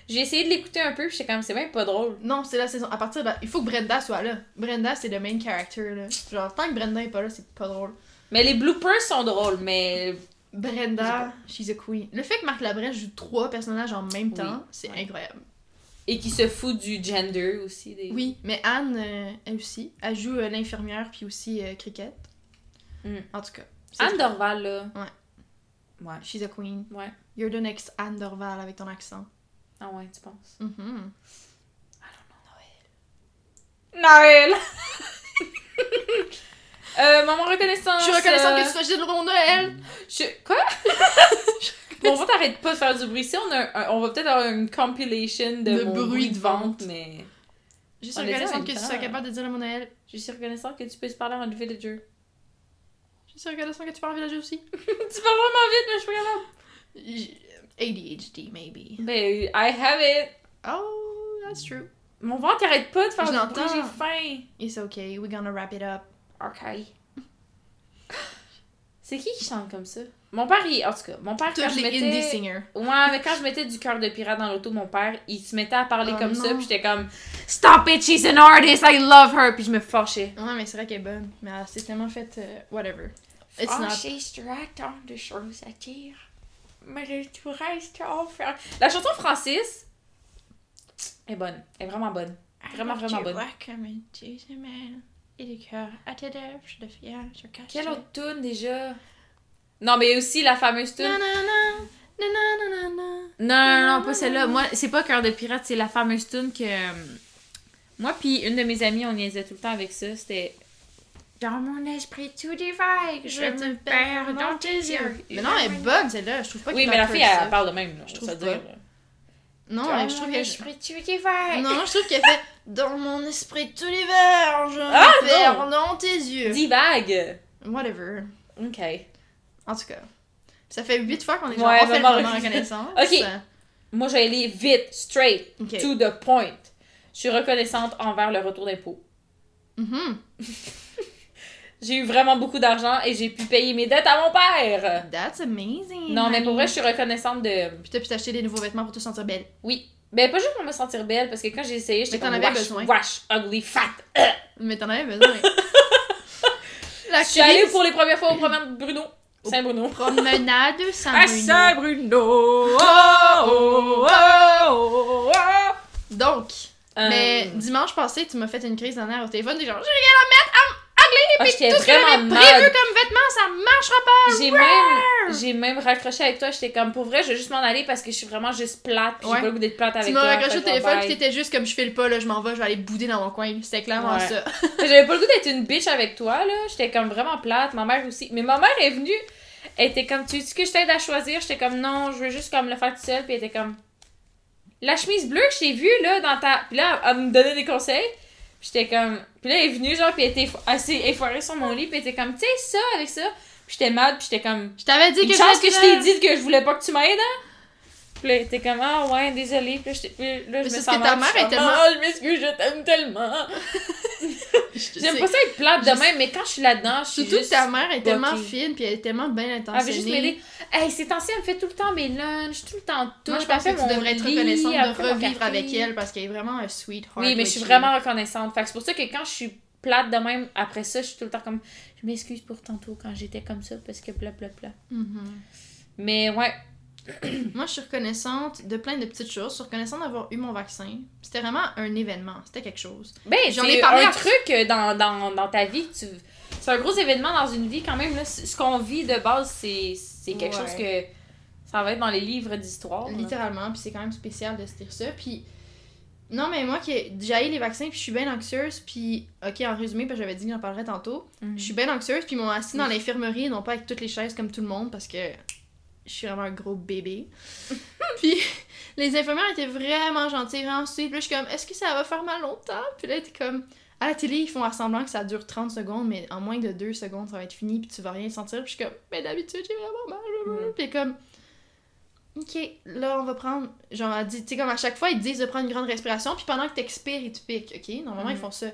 J'ai essayé de l'écouter un peu, puis j'étais comme, c'est même pas drôle. Non, c'est la saison. À partir de. Il faut que Brenda soit là. Brenda, c'est le main character là. Genre, tant que Brenda est pas là, c'est pas drôle. Mais les bloopers sont drôles, mais. Brenda, she's a queen. Le fait que Marc Labrèche joue trois personnages en même Oui, temps, c'est ouais. incroyable. Et qui se fout du gender aussi. Des... Oui, mais Anne, euh, elle aussi, elle joue euh, l'infirmière puis aussi euh, Cricket. Mm. En tout cas. Anne. Dorval, là. Ouais. Ouais. She's a queen. Ouais. You're the next Anne Dorval avec ton accent. Ah ouais, tu penses? Mhm. Noël! *laughs* euh, maman reconnaissance. Je suis reconnaissante euh, que tu sois juste le Noël. Je... Quoi? *laughs* bon, on va t'arrêter pas de faire du bruit. Si on, a un- on va peut-être avoir une compilation de, De mon bruit bruit de de vente, mais Je suis On en reconnaissante que tu sois capable de dire le mot Noël. je suis reconnaissante que tu puisses parler en villager. Je suis reconnaissante que tu parles villager aussi. *laughs* tu parles vraiment vite, mais je suis pas capable. ADHD, maybe. Ben, I have it. Oh, that's true. Mon ventre arrête pas de faire Je du bruit, j'ai faim. It's okay, we're gonna wrap it up. Ok. C'est qui qui chante comme ça? Mon père, il... en tout cas, mon père, quand Tous je les indie mettais... singers. Ouais, mais quand je mettais du cœur de pirate dans l'auto mon père, il se mettait à parler Oh comme ça, puis j'étais comme Stop it, she's an artist, I love her, puis je me fâchais. Ouais, mais c'est vrai qu'elle est bonne. Mais s'est tellement fait. euh, whatever. It's Ah, not. je de choses à dire. Mais le tout reste à faire. La chanson Francis est bonne. Elle est vraiment bonne. Vraiment, vraiment bonne. Et le cœur à tes lèvres, je le fier, je cache. Quelle autre tune déjà? Non, mais aussi la fameuse tune. Nanana, nanana, nanana. Non, non, non, pas celle-là. Moi, c'est pas Cœur de pirate, c'est la fameuse tune que. euh, Moi, puis une de mes amies, on niaisait tout le temps avec ça. C'était. Dans mon esprit tout divague, je me perds dans tes yeux. Mais non, elle est bonne celle-là. Je trouve pas Oui, mais la fille, ça. elle, elle parle de même. Là, Je je trouve pas. dire. Non, Dans mais je trouve mon qu'elle. esprit tout divague. Non, je trouve qu'elle fait Dans mon esprit tous les verts, je Ah, me perds dans tes yeux. Divague. Whatever. Ok. En tout cas. Ça fait huit fois qu'on est Ouais, genre, on fait le moment reconnaissance. Ok. Moi, j'ai aller vite, straight, to the point. Je suis reconnaissante envers le retour d'impôt. Mhm. *laughs* J'ai eu vraiment beaucoup d'argent et j'ai pu payer mes dettes à mon père. That's amazing. Non, mais pour vrai, je suis reconnaissante de. Puis t'as pu t'acheter des nouveaux vêtements pour te sentir belle. Oui. Ben, pas juste pour me sentir belle, parce que quand j'ai essayé, j'étais Mais t'en comme avais wash, besoin. wash, ugly, fat. Mais t'en avais besoin. *laughs* La Je suis allée pour les premières fois au promenade Bruno. Saint-Bruno. Promenade *laughs* Saint À Bruno. Saint-Bruno. Oh, oh, oh, oh, oh. Donc, Euh, mais dimanche passé, tu m'as fait une crise d'honneur au téléphone. T'es genre, j'ai rien à mettre Ah, j'étais tout ce que j'avais vraiment prévu mad. comme vêtements, ça marchera pas. J'ai même, j'ai même raccroché avec toi. J'étais comme, pour vrai, je vais juste m'en aller parce que je suis vraiment juste plate. Puis Ouais. j'ai pas le goût d'être plate avec Tu toi. m'as raccroché au téléphone, puis t'étais juste comme je file pas, là, je m'en vais, je vais aller bouder dans mon coin. C'était clairement Ouais. ça. *laughs* J'avais pas le goût d'être une bitch avec toi, là. J'étais comme vraiment plate. Ma mère aussi. Mais ma mère est venue. Elle était comme, tu veux que je t'aide à choisir? J'étais comme, non, je veux juste comme le faire toute seule. Puis elle était comme, la chemise bleue que j'ai vue, là, dans ta. Puis là, elle me donnait des conseils. J'étais comme. Puis là, elle est venue, genre, puis elle était assez effoirée sur mon lit. Puis elle était comme, tu sais, ça, avec ça. Puis j'étais mad, puis j'étais comme, Je t'avais dit que que je je t'ai dit que je voulais pas que tu m'aides, hein? Puis là, t'es comme, ah ouais, désolée. Puis là, j'étais- puis là, je me sens que ta mère je est tellement- Ah, je m'excuse, je t'aime tellement. *laughs* J'aime pas ça être plate de je même, mais quand je suis là-dedans, je suis Surtout que ta mère est tellement fine, puis elle est tellement bien Elle intentionnée. veut juste m'aider. Hey, ces temps-ci, elle me fait tout le temps mes lunchs, tout le temps tout. Moi, je Elle pense que tu devrais être reconnaissante elle de revivre avec elle parce qu'elle est vraiment un sweetheart. Oui, mais je suis vraiment reconnaissante. Fait que c'est pour ça que quand je suis plate de même, après ça, je suis tout le temps comme, je m'excuse pour tantôt quand j'étais comme ça, parce que bla bla bla. Mhm. Mais ouais, *coughs* Moi, je suis reconnaissante de plein de petites choses. Je suis reconnaissante d'avoir eu mon vaccin. C'était vraiment un événement. C'était quelque chose. Ben, J'en ai parlé un à- truc euh, dans, dans, dans ta vie. Tu... C'est un gros événement dans une vie quand même. Là. Ce qu'on vit de base, c'est c'est quelque Ouais. chose que ça va être dans les livres d'histoire. Littéralement. Puis c'est quand même spécial de se dire ça. Puis. Non, mais moi, qui j'ai eu les vaccins, puis je suis bien anxieuse. Puis, ok, en résumé, parce que j'avais dit que j'en parlerais tantôt. Mhm. Je suis bien anxieuse, puis ils m'ont assis dans l'infirmerie, non pas avec toutes les chaises comme tout le monde, parce que je suis vraiment un gros bébé. *laughs* puis les infirmières étaient vraiment gentilles, vraiment sweet. Puis là, je suis comme, est-ce que ça va faire mal longtemps? Puis là, t'es comme, à la télé, ils font semblant que ça dure 30 secondes, mais en moins de 2 secondes, ça va être fini, puis tu vas rien sentir. Puis je suis comme, mais d'habitude, j'ai vraiment mal. Mhm. Puis comme, ok, là, on va prendre. Genre, elle tu sais, comme à chaque fois, ils te disent de prendre une grande respiration, puis pendant que t'expires, ils te piquent, ok? Normalement, ils Mhm. font ça.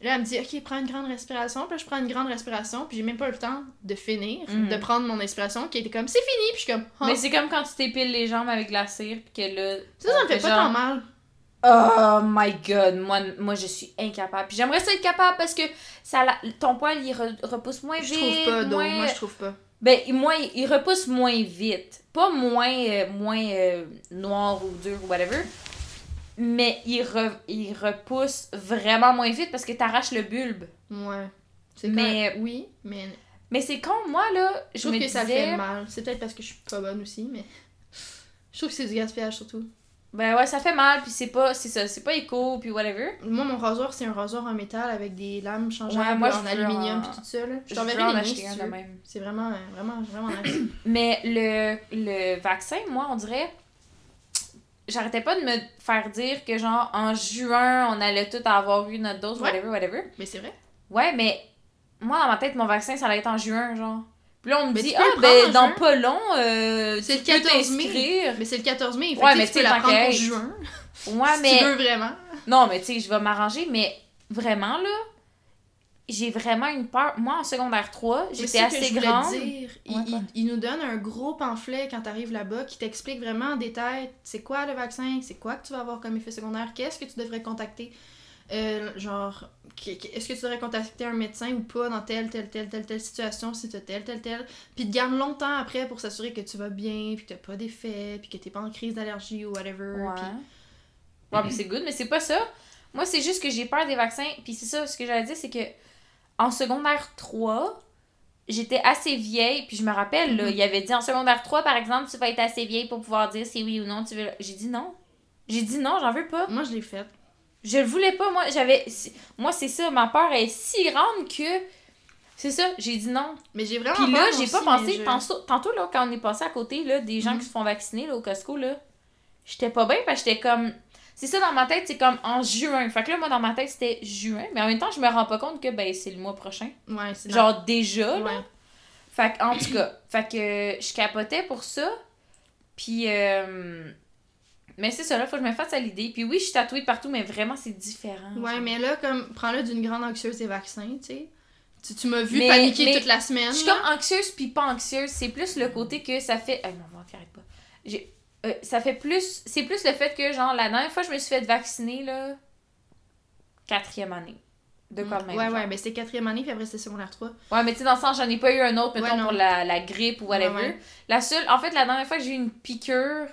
Là, elle me dit, ok, prends une grande respiration. Puis là, je prends une grande respiration, puis j'ai même pas le temps de finir, Mhm. de prendre mon inspiration, qui était comme, c'est fini, puis je suis comme, Ah. Mais c'est comme quand tu t'épiles les jambes avec la cire, puis que là. ça, ça me fait pas genre- tant mal. Oh my god, moi, moi je suis incapable. Puis j'aimerais ça être capable parce que ça, la- ton poil il re- repousse moins Je vite. trouve pas moins- moi, je trouve pas. Ben, moins, il repousse moins vite. Pas moins, euh, moins euh, noir ou dur ou whatever. Mais il, re- il repousse vraiment moins vite parce que t'arraches le bulbe. Ouais. C'est Mais- oui, mais Mais c'est con, moi là, je je trouve me que disais... ça fait mal. C'est peut-être parce que je suis pas bonne aussi, mais je trouve que c'est du gaspillage surtout. Ben ouais, ça fait mal, puis c'est pas, c'est ça, c'est pas éco, puis whatever. Moi, mon rasoir, c'est un rasoir en métal avec des lames changeables Ouais, moi, en aluminium en- puis tout ça. Là. Je t'enverrai en acheter un même. C'est vraiment, euh, vraiment, vraiment nice. *coughs* Mais le, le vaccin, moi, on dirait. J'arrêtais pas de me faire dire que, genre, en juin, on allait tout avoir eu notre dose, Ouais. whatever, whatever. mais c'est vrai. Ouais, mais moi, dans ma tête, mon vaccin, ça allait être en juin, genre. Puis là, on me Mais dit, ah, ben, dans juin. pas long, euh, C'est le peux 14 mai. Mais c'est le 14 mai. Fait Ouais, que mais tu peux la prendre pour juin. Ouais, *laughs* si mais. tu veux vraiment. Non, mais tu sais, je vais m'arranger, mais vraiment, là, j'ai vraiment une peur. Moi, en secondaire 3, Mais j'étais que assez je grande. dire. Il, Ouais, quoi? il- il nous donne un gros pamphlet quand t'arrives là-bas qui t'explique vraiment en détail c'est quoi le vaccin, c'est quoi que tu vas avoir comme effet secondaire, qu'est-ce que tu devrais contacter. Euh, genre, est-ce que tu devrais contacter un médecin ou pas dans telle, telle, telle, telle, telle situation, si t'as telle, telle, telle. Puis te garde longtemps après pour s'assurer que tu vas bien, puis que t'as pas d'effet, puis que t'es pas en crise d'allergie ou whatever. Ouais. puis- Ouais, mais c'est good, mais c'est pas ça. Moi, c'est juste que j'ai peur des vaccins. Puis c'est ça, ce que j'allais dire, c'est que en secondaire 3, j'étais assez vieille. Puis je me rappelle, là, Mhm. il avait dit en secondaire 3, par exemple, tu vas être assez vieille pour pouvoir dire si oui ou non tu veux. J'ai dit non. J'ai dit non, j'en veux pas. Moi, je l'ai fait. Je le voulais pas, moi. J'avais. c'est- Moi, c'est ça, ma peur est si grande que. C'est ça, j'ai dit non. Mais j'ai vraiment Puis là, j'ai pas pensé. je- Tantôt, tantôt, là, quand on est passé à côté là, des gens Mhm. qui se font vacciner là, au Costco, là, j'étais pas bien parce que j'étais comme. C'est ça dans ma tête, c'est comme en juin. Fait que là, moi, dans ma tête, c'était juin. Mais en même temps, je me rends pas compte que ben, c'est le mois prochain. Ouais, c'est dans- Genre déjà, là. Ouais. Fait que, en tout cas, *clears throat* fait que je capotais pour ça. Puis, euh, mais c'est ça, là, faut que je me fasse à l'idée. Puis oui, je suis tatouée partout, mais vraiment, c'est différent. Ouais, genre. mais là, comme, prends-le d'une grande anxieuse des vaccins, tu sais. Tu, tu m'as vu Mais- paniquer mais toute la semaine. Je suis comme anxieuse puis pas anxieuse. C'est plus le côté que ça fait. Ah, mon ventre, arrête pas. J'ai- euh, ça fait plus. C'est plus le fait que, genre, la dernière fois, je me suis fait vacciner, là. Quatrième année. De quoi même. Ouais, genre. ouais, mais c'était quatrième année, puis après c'était secondaire 3. Ouais, mais tu sais, dans le sens, j'en ai pas eu un autre, mettons, Ouais, pour la, la grippe ou whatever. Ouais, ouais. La seule. En fait, la dernière fois que j'ai eu une piqûre,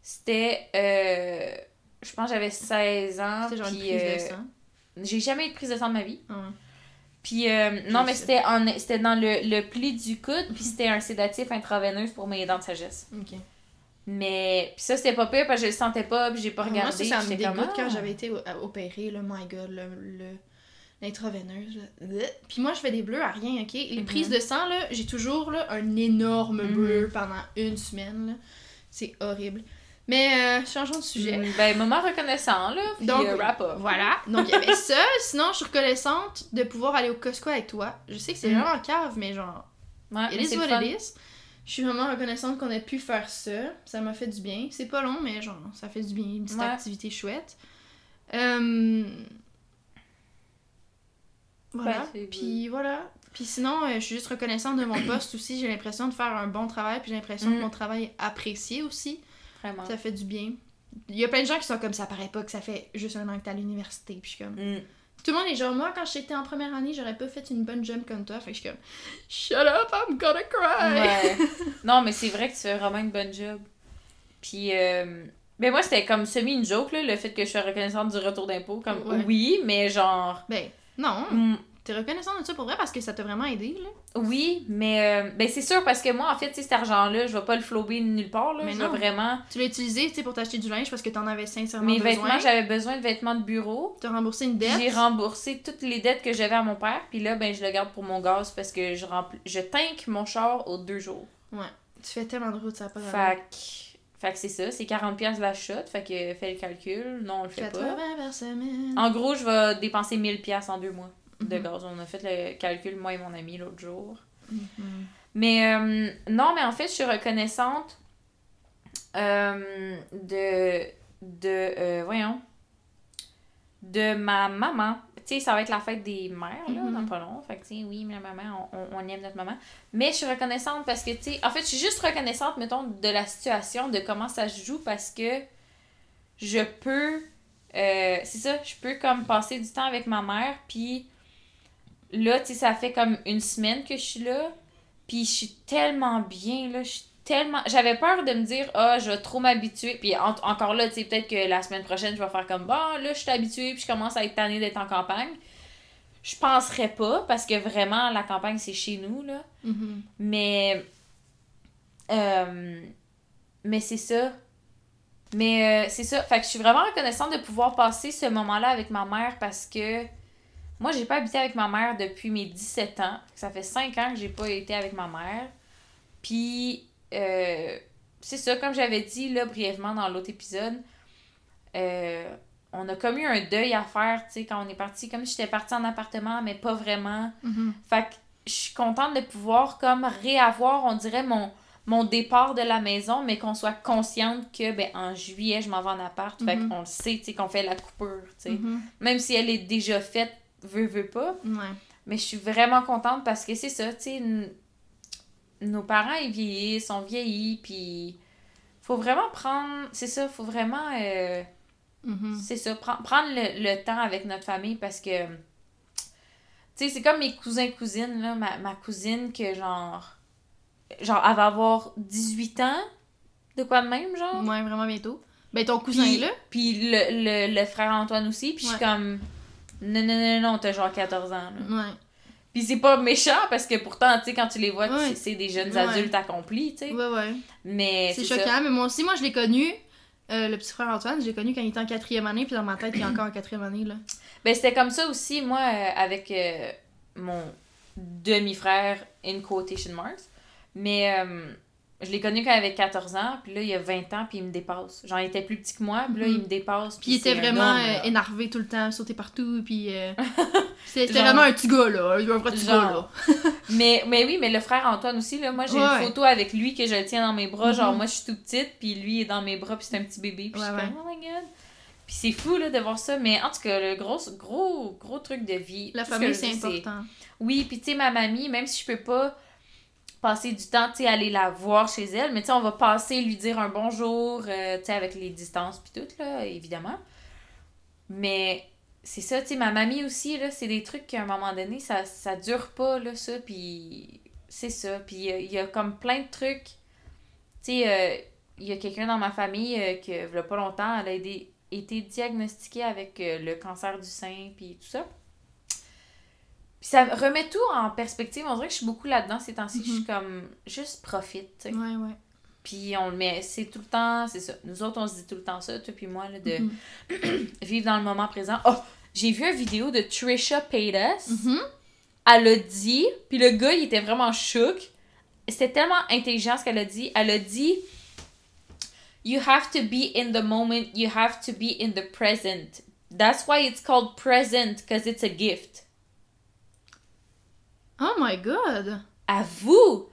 c'était. euh, je pense que j'avais 16 ans. C'était genre une prise euh, de sang. J'ai jamais eu de prise de sang de ma vie. Ah. Puis, euh, non, mais c'était en c'était dans le, le pli du coude, puis c'était un sédatif intraveineuse pour mes dents de sagesse. Ok. Mais, puis ça, c'était pas pire parce que je le sentais pas, puis j'ai pas regardé. Moi, ça, ça me dégoûte comme, quand ah. j'avais été opérée, là, my god, le. l'intraveineuse puis moi je fais des bleus à rien ok? Les Mhm. prises de sang là j'ai toujours là un énorme Mhm. bleu pendant une semaine là c'est horrible mais euh, changeons de sujet Mm, Ben, moment reconnaissant, là. Puis, Donc, euh, wrap up. Voilà. Donc, il y avait ça. Sinon, je suis reconnaissante de pouvoir aller au Costco avec toi. Je sais que c'est Mhm. vraiment cave, mais genre, Ouais, it is what fun. it is. Je suis vraiment reconnaissante qu'on ait pu faire ça. Ça m'a fait du bien. C'est pas long, mais genre, ça fait du bien. Une petite Ouais. activité chouette. Euh, Voilà. Ouais, c'est puis voilà. Puis sinon, euh, je suis juste reconnaissante de mon *clears throat* poste aussi. J'ai l'impression de faire un bon travail. Puis j'ai l'impression Mm. que mon travail est apprécié aussi. Vraiment. Ça fait du bien. Il y a plein de gens qui sont comme ça, paraît pas que ça fait juste un an que t'es à l'université. Puis je suis comme. Mm. Tout le monde est genre, moi, quand j'étais en première année, j'aurais pas fait une bonne jump comme toi. Fait que je suis comme, shut up, I'm gonna cry. Ouais. *laughs* non, mais c'est vrai que tu fais vraiment une bonne job. Puis, euh, mais moi, c'était comme semi une joke, là, le fait que je suis reconnaissante du retour d'impôt. Comme, Ouais. oui, mais genre. Ben, non. T'es reconnaissant de ça pour vrai parce que ça t'a vraiment aidé, là? oui, mais euh, ben c'est sûr parce que moi, en fait, cet argent-là, je vais pas le flober nulle part, là. Mais je vais non. vraiment. Tu l'as utilisé, tu sais, pour t'acheter du linge parce que t'en avais sincèrement Mes besoin. vêtements, j'avais besoin de vêtements de bureau. T'as remboursé une dette? J'ai remboursé toutes les dettes que j'avais à mon père. Puis là, ben, je le garde pour mon gaz parce que je, remplis, je tank mon char aux deux jours. Tu fais tellement de route, ça a pas. Fait que, c'est ça, c'est 40$ la shot. Fait que fais le calcul. Non, on le fait 80 pas. par semaine. En gros, je vais dépenser 1000$ en deux mois de gaz. On a fait le calcul, moi et mon ami, l'autre jour. Mhm. Mais euh, non, mais en fait, je suis reconnaissante euh, de. de. euh, voyons. De ma maman. Tu sais, ça va être la fête des mères, là, Mhm. dans pas long. Fait que, tu sais, oui, ma maman, on, on- aime notre maman. Mais je suis reconnaissante parce que, tu sais, en fait, je suis juste reconnaissante, mettons, de la situation, de comment ça se joue parce que je peux. c'est ça, je peux comme passer du temps avec ma mère, puis là, tu sais, ça fait comme une semaine que je suis là, puis je suis tellement bien, là, je suis tellement... J'avais peur de me dire, ah, je vais trop m'habituer, puis en- encore là, tu sais, peut-être que la semaine prochaine, je vais faire comme, bon, là, je suis habituée, puis je commence à être tannée d'être en campagne. Je penserais pas, parce que vraiment, la campagne, c'est chez nous, là. Mhm. Mais. euh, mais c'est ça. Mais euh, c'est ça. Fait que je suis vraiment reconnaissante de pouvoir passer ce moment-là avec ma mère parce que moi, j'ai pas habité avec ma mère depuis mes 17 ans. Ça fait 5 ans que j'ai pas été avec ma mère. Puis, euh, c'est ça, comme j'avais dit là brièvement dans l'autre épisode, euh, on a comme eu un deuil à faire, tu sais, quand on est parti. Comme si j'étais partie en appartement, mais pas vraiment. Mhm. Fait que je suis contente de pouvoir comme réavoir, on dirait, mon, mon départ de la maison, mais qu'on soit consciente que ben, en juillet, je m'en vais en appart. Fait Mhm. qu'on le sait, tu sais, qu'on fait la coupure, tu sais. Mhm. Même si elle est déjà faite, veut, veut pas. Ouais. Mais je suis vraiment contente parce que c'est ça, tu sais, nos parents, ils vieillissent, sont vieillis, puis faut vraiment prendre, c'est ça, faut vraiment, euh, Mhm. c'est ça, pre- prendre le, le temps avec notre famille parce que, tu sais, c'est comme mes cousins-cousines, là, ma, ma cousine que genre, genre, elle va avoir 18 ans, de quoi de même, genre. Ouais, vraiment bientôt. Ben, ton cousin Puis, est là. puis le, le, le frère Antoine aussi, puis je suis comme, non, non, non, non, t'as genre 14 ans, là. Ouais. Puis c'est pas méchant parce que pourtant, tu sais, quand tu les vois, Ouais. c'est des jeunes Ouais. adultes accomplis, tu sais. Ouais, ouais. Mais C'est choquant, ça. mais moi aussi, moi, je l'ai connu. euh, le petit frère Antoine, je l'ai connu quand il était en quatrième année, puis dans ma tête, il est encore en quatrième année, là. Ben c'était comme ça aussi, moi, euh, avec euh, mon demi-frère, in quotation marks. Mais je l'ai connu quand il avait 14 ans, puis là, il a 20 ans, puis il me dépasse. Genre, il était plus petit que moi, puis là, il me dépasse. Puis il était vraiment homme, euh, énervé tout le temps, sauté partout, puis... euh, *laughs* C'était Genre- vraiment un petit gars, là. Un vrai petit gars, là. *laughs* Mais, mais oui, mais le frère Antoine aussi, là, moi, j'ai Ouais. une photo avec lui que je tiens dans mes bras. Genre, Mhm. moi, je suis toute petite, puis lui est dans mes bras, puis c'est un petit bébé. Puis Ouais, je suis ouais. comme, oh my god. Puis c'est fou, là, de voir ça. Mais en tout cas, le gros, gros, gros truc de vie. La tout famille, c'est important. Oui, puis tu sais, ma mamie, même si je peux pas passer du temps, tu sais, aller la voir chez elle, mais tu sais, on va passer, lui dire un bonjour, euh, tu sais, avec les distances puis tout, là, évidemment. Mais c'est ça, tu sais, ma mamie aussi, là, c'est des trucs qu'à un moment donné, ça, ça dure pas, là, ça, puis c'est ça. Puis il y a- comme plein de trucs. Tu sais, euh, il y a quelqu'un dans ma famille euh, que, il y a pas longtemps, elle a été, diagnostiquée avec le cancer du sein, puis tout ça. Puis ça me remet tout en perspective. On dirait que je suis beaucoup là-dedans ces temps-ci. Je suis comme, juste profite, tu sais. Ouais, ouais. Puis on le met, c'est tout le temps, c'est ça. Nous autres, on se dit tout le temps ça, toi puis moi, là, de Mhm. *clears throat* vivre dans le moment présent. Oh, j'ai vu une vidéo de Trisha Paytas. Mhm. Elle a dit, puis le gars, il était vraiment choc. C'était tellement intelligent ce qu'elle a dit. Elle a dit You have to be in the moment, you have to be in the present. That's why it's called present, because it's a gift. Oh my god! À vous!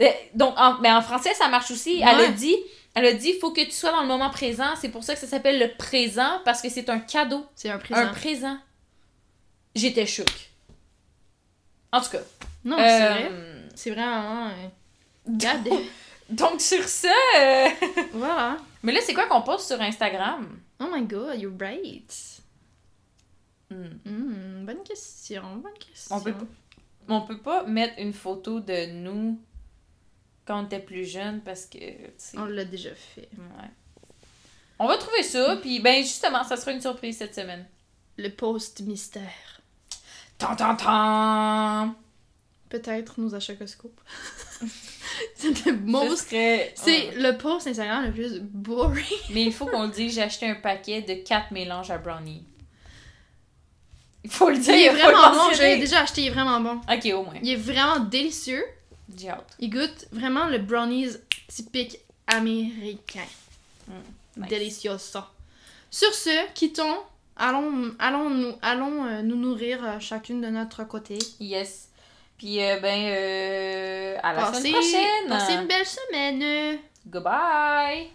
Euh, Donc, en, mais en français, ça marche aussi. Elle a dit, elle a dit, faut que tu sois dans le moment présent. C'est pour ça que ça s'appelle le présent, parce que c'est un cadeau. C'est un présent. Un présent. J'étais choc. En tout cas. Non, c'est euh, vrai. C'est vraiment. damn. *laughs* Donc, sur ça. euh, *laughs* voilà. mais là, c'est quoi qu'on poste sur Instagram? Oh my god, you're right. Hmm. Hmm, bonne question, bonne question. On peut. On peut pas mettre une photo de nous quand on était plus jeune parce que. On l'a déjà fait. ouais. On va trouver ça, puis ben justement, ça sera une surprise cette semaine. Le post mystère. Tan tan tan! Peut-être nos achats Costco. *laughs* c'est le most. serait- C'est Ouais. le post Instagram le plus boring. Mais il faut qu'on le dise, j'ai acheté un paquet de 4 mélanges à brownie. Il faut le dire. Il est vraiment bon. mentionner. J'avais déjà acheté, il est vraiment bon. Ok, au moins. Il est vraiment délicieux. J'ai hâte. Il goûte vraiment le brownies typique américain. Nice. Delicioso. Sur ce, quittons. Allons, allons, nous, allons euh, nous nourrir euh, chacune de notre côté. Yes. Puis, euh, ben, euh, à la Passez- semaine prochaine. Passez une belle semaine. Goodbye!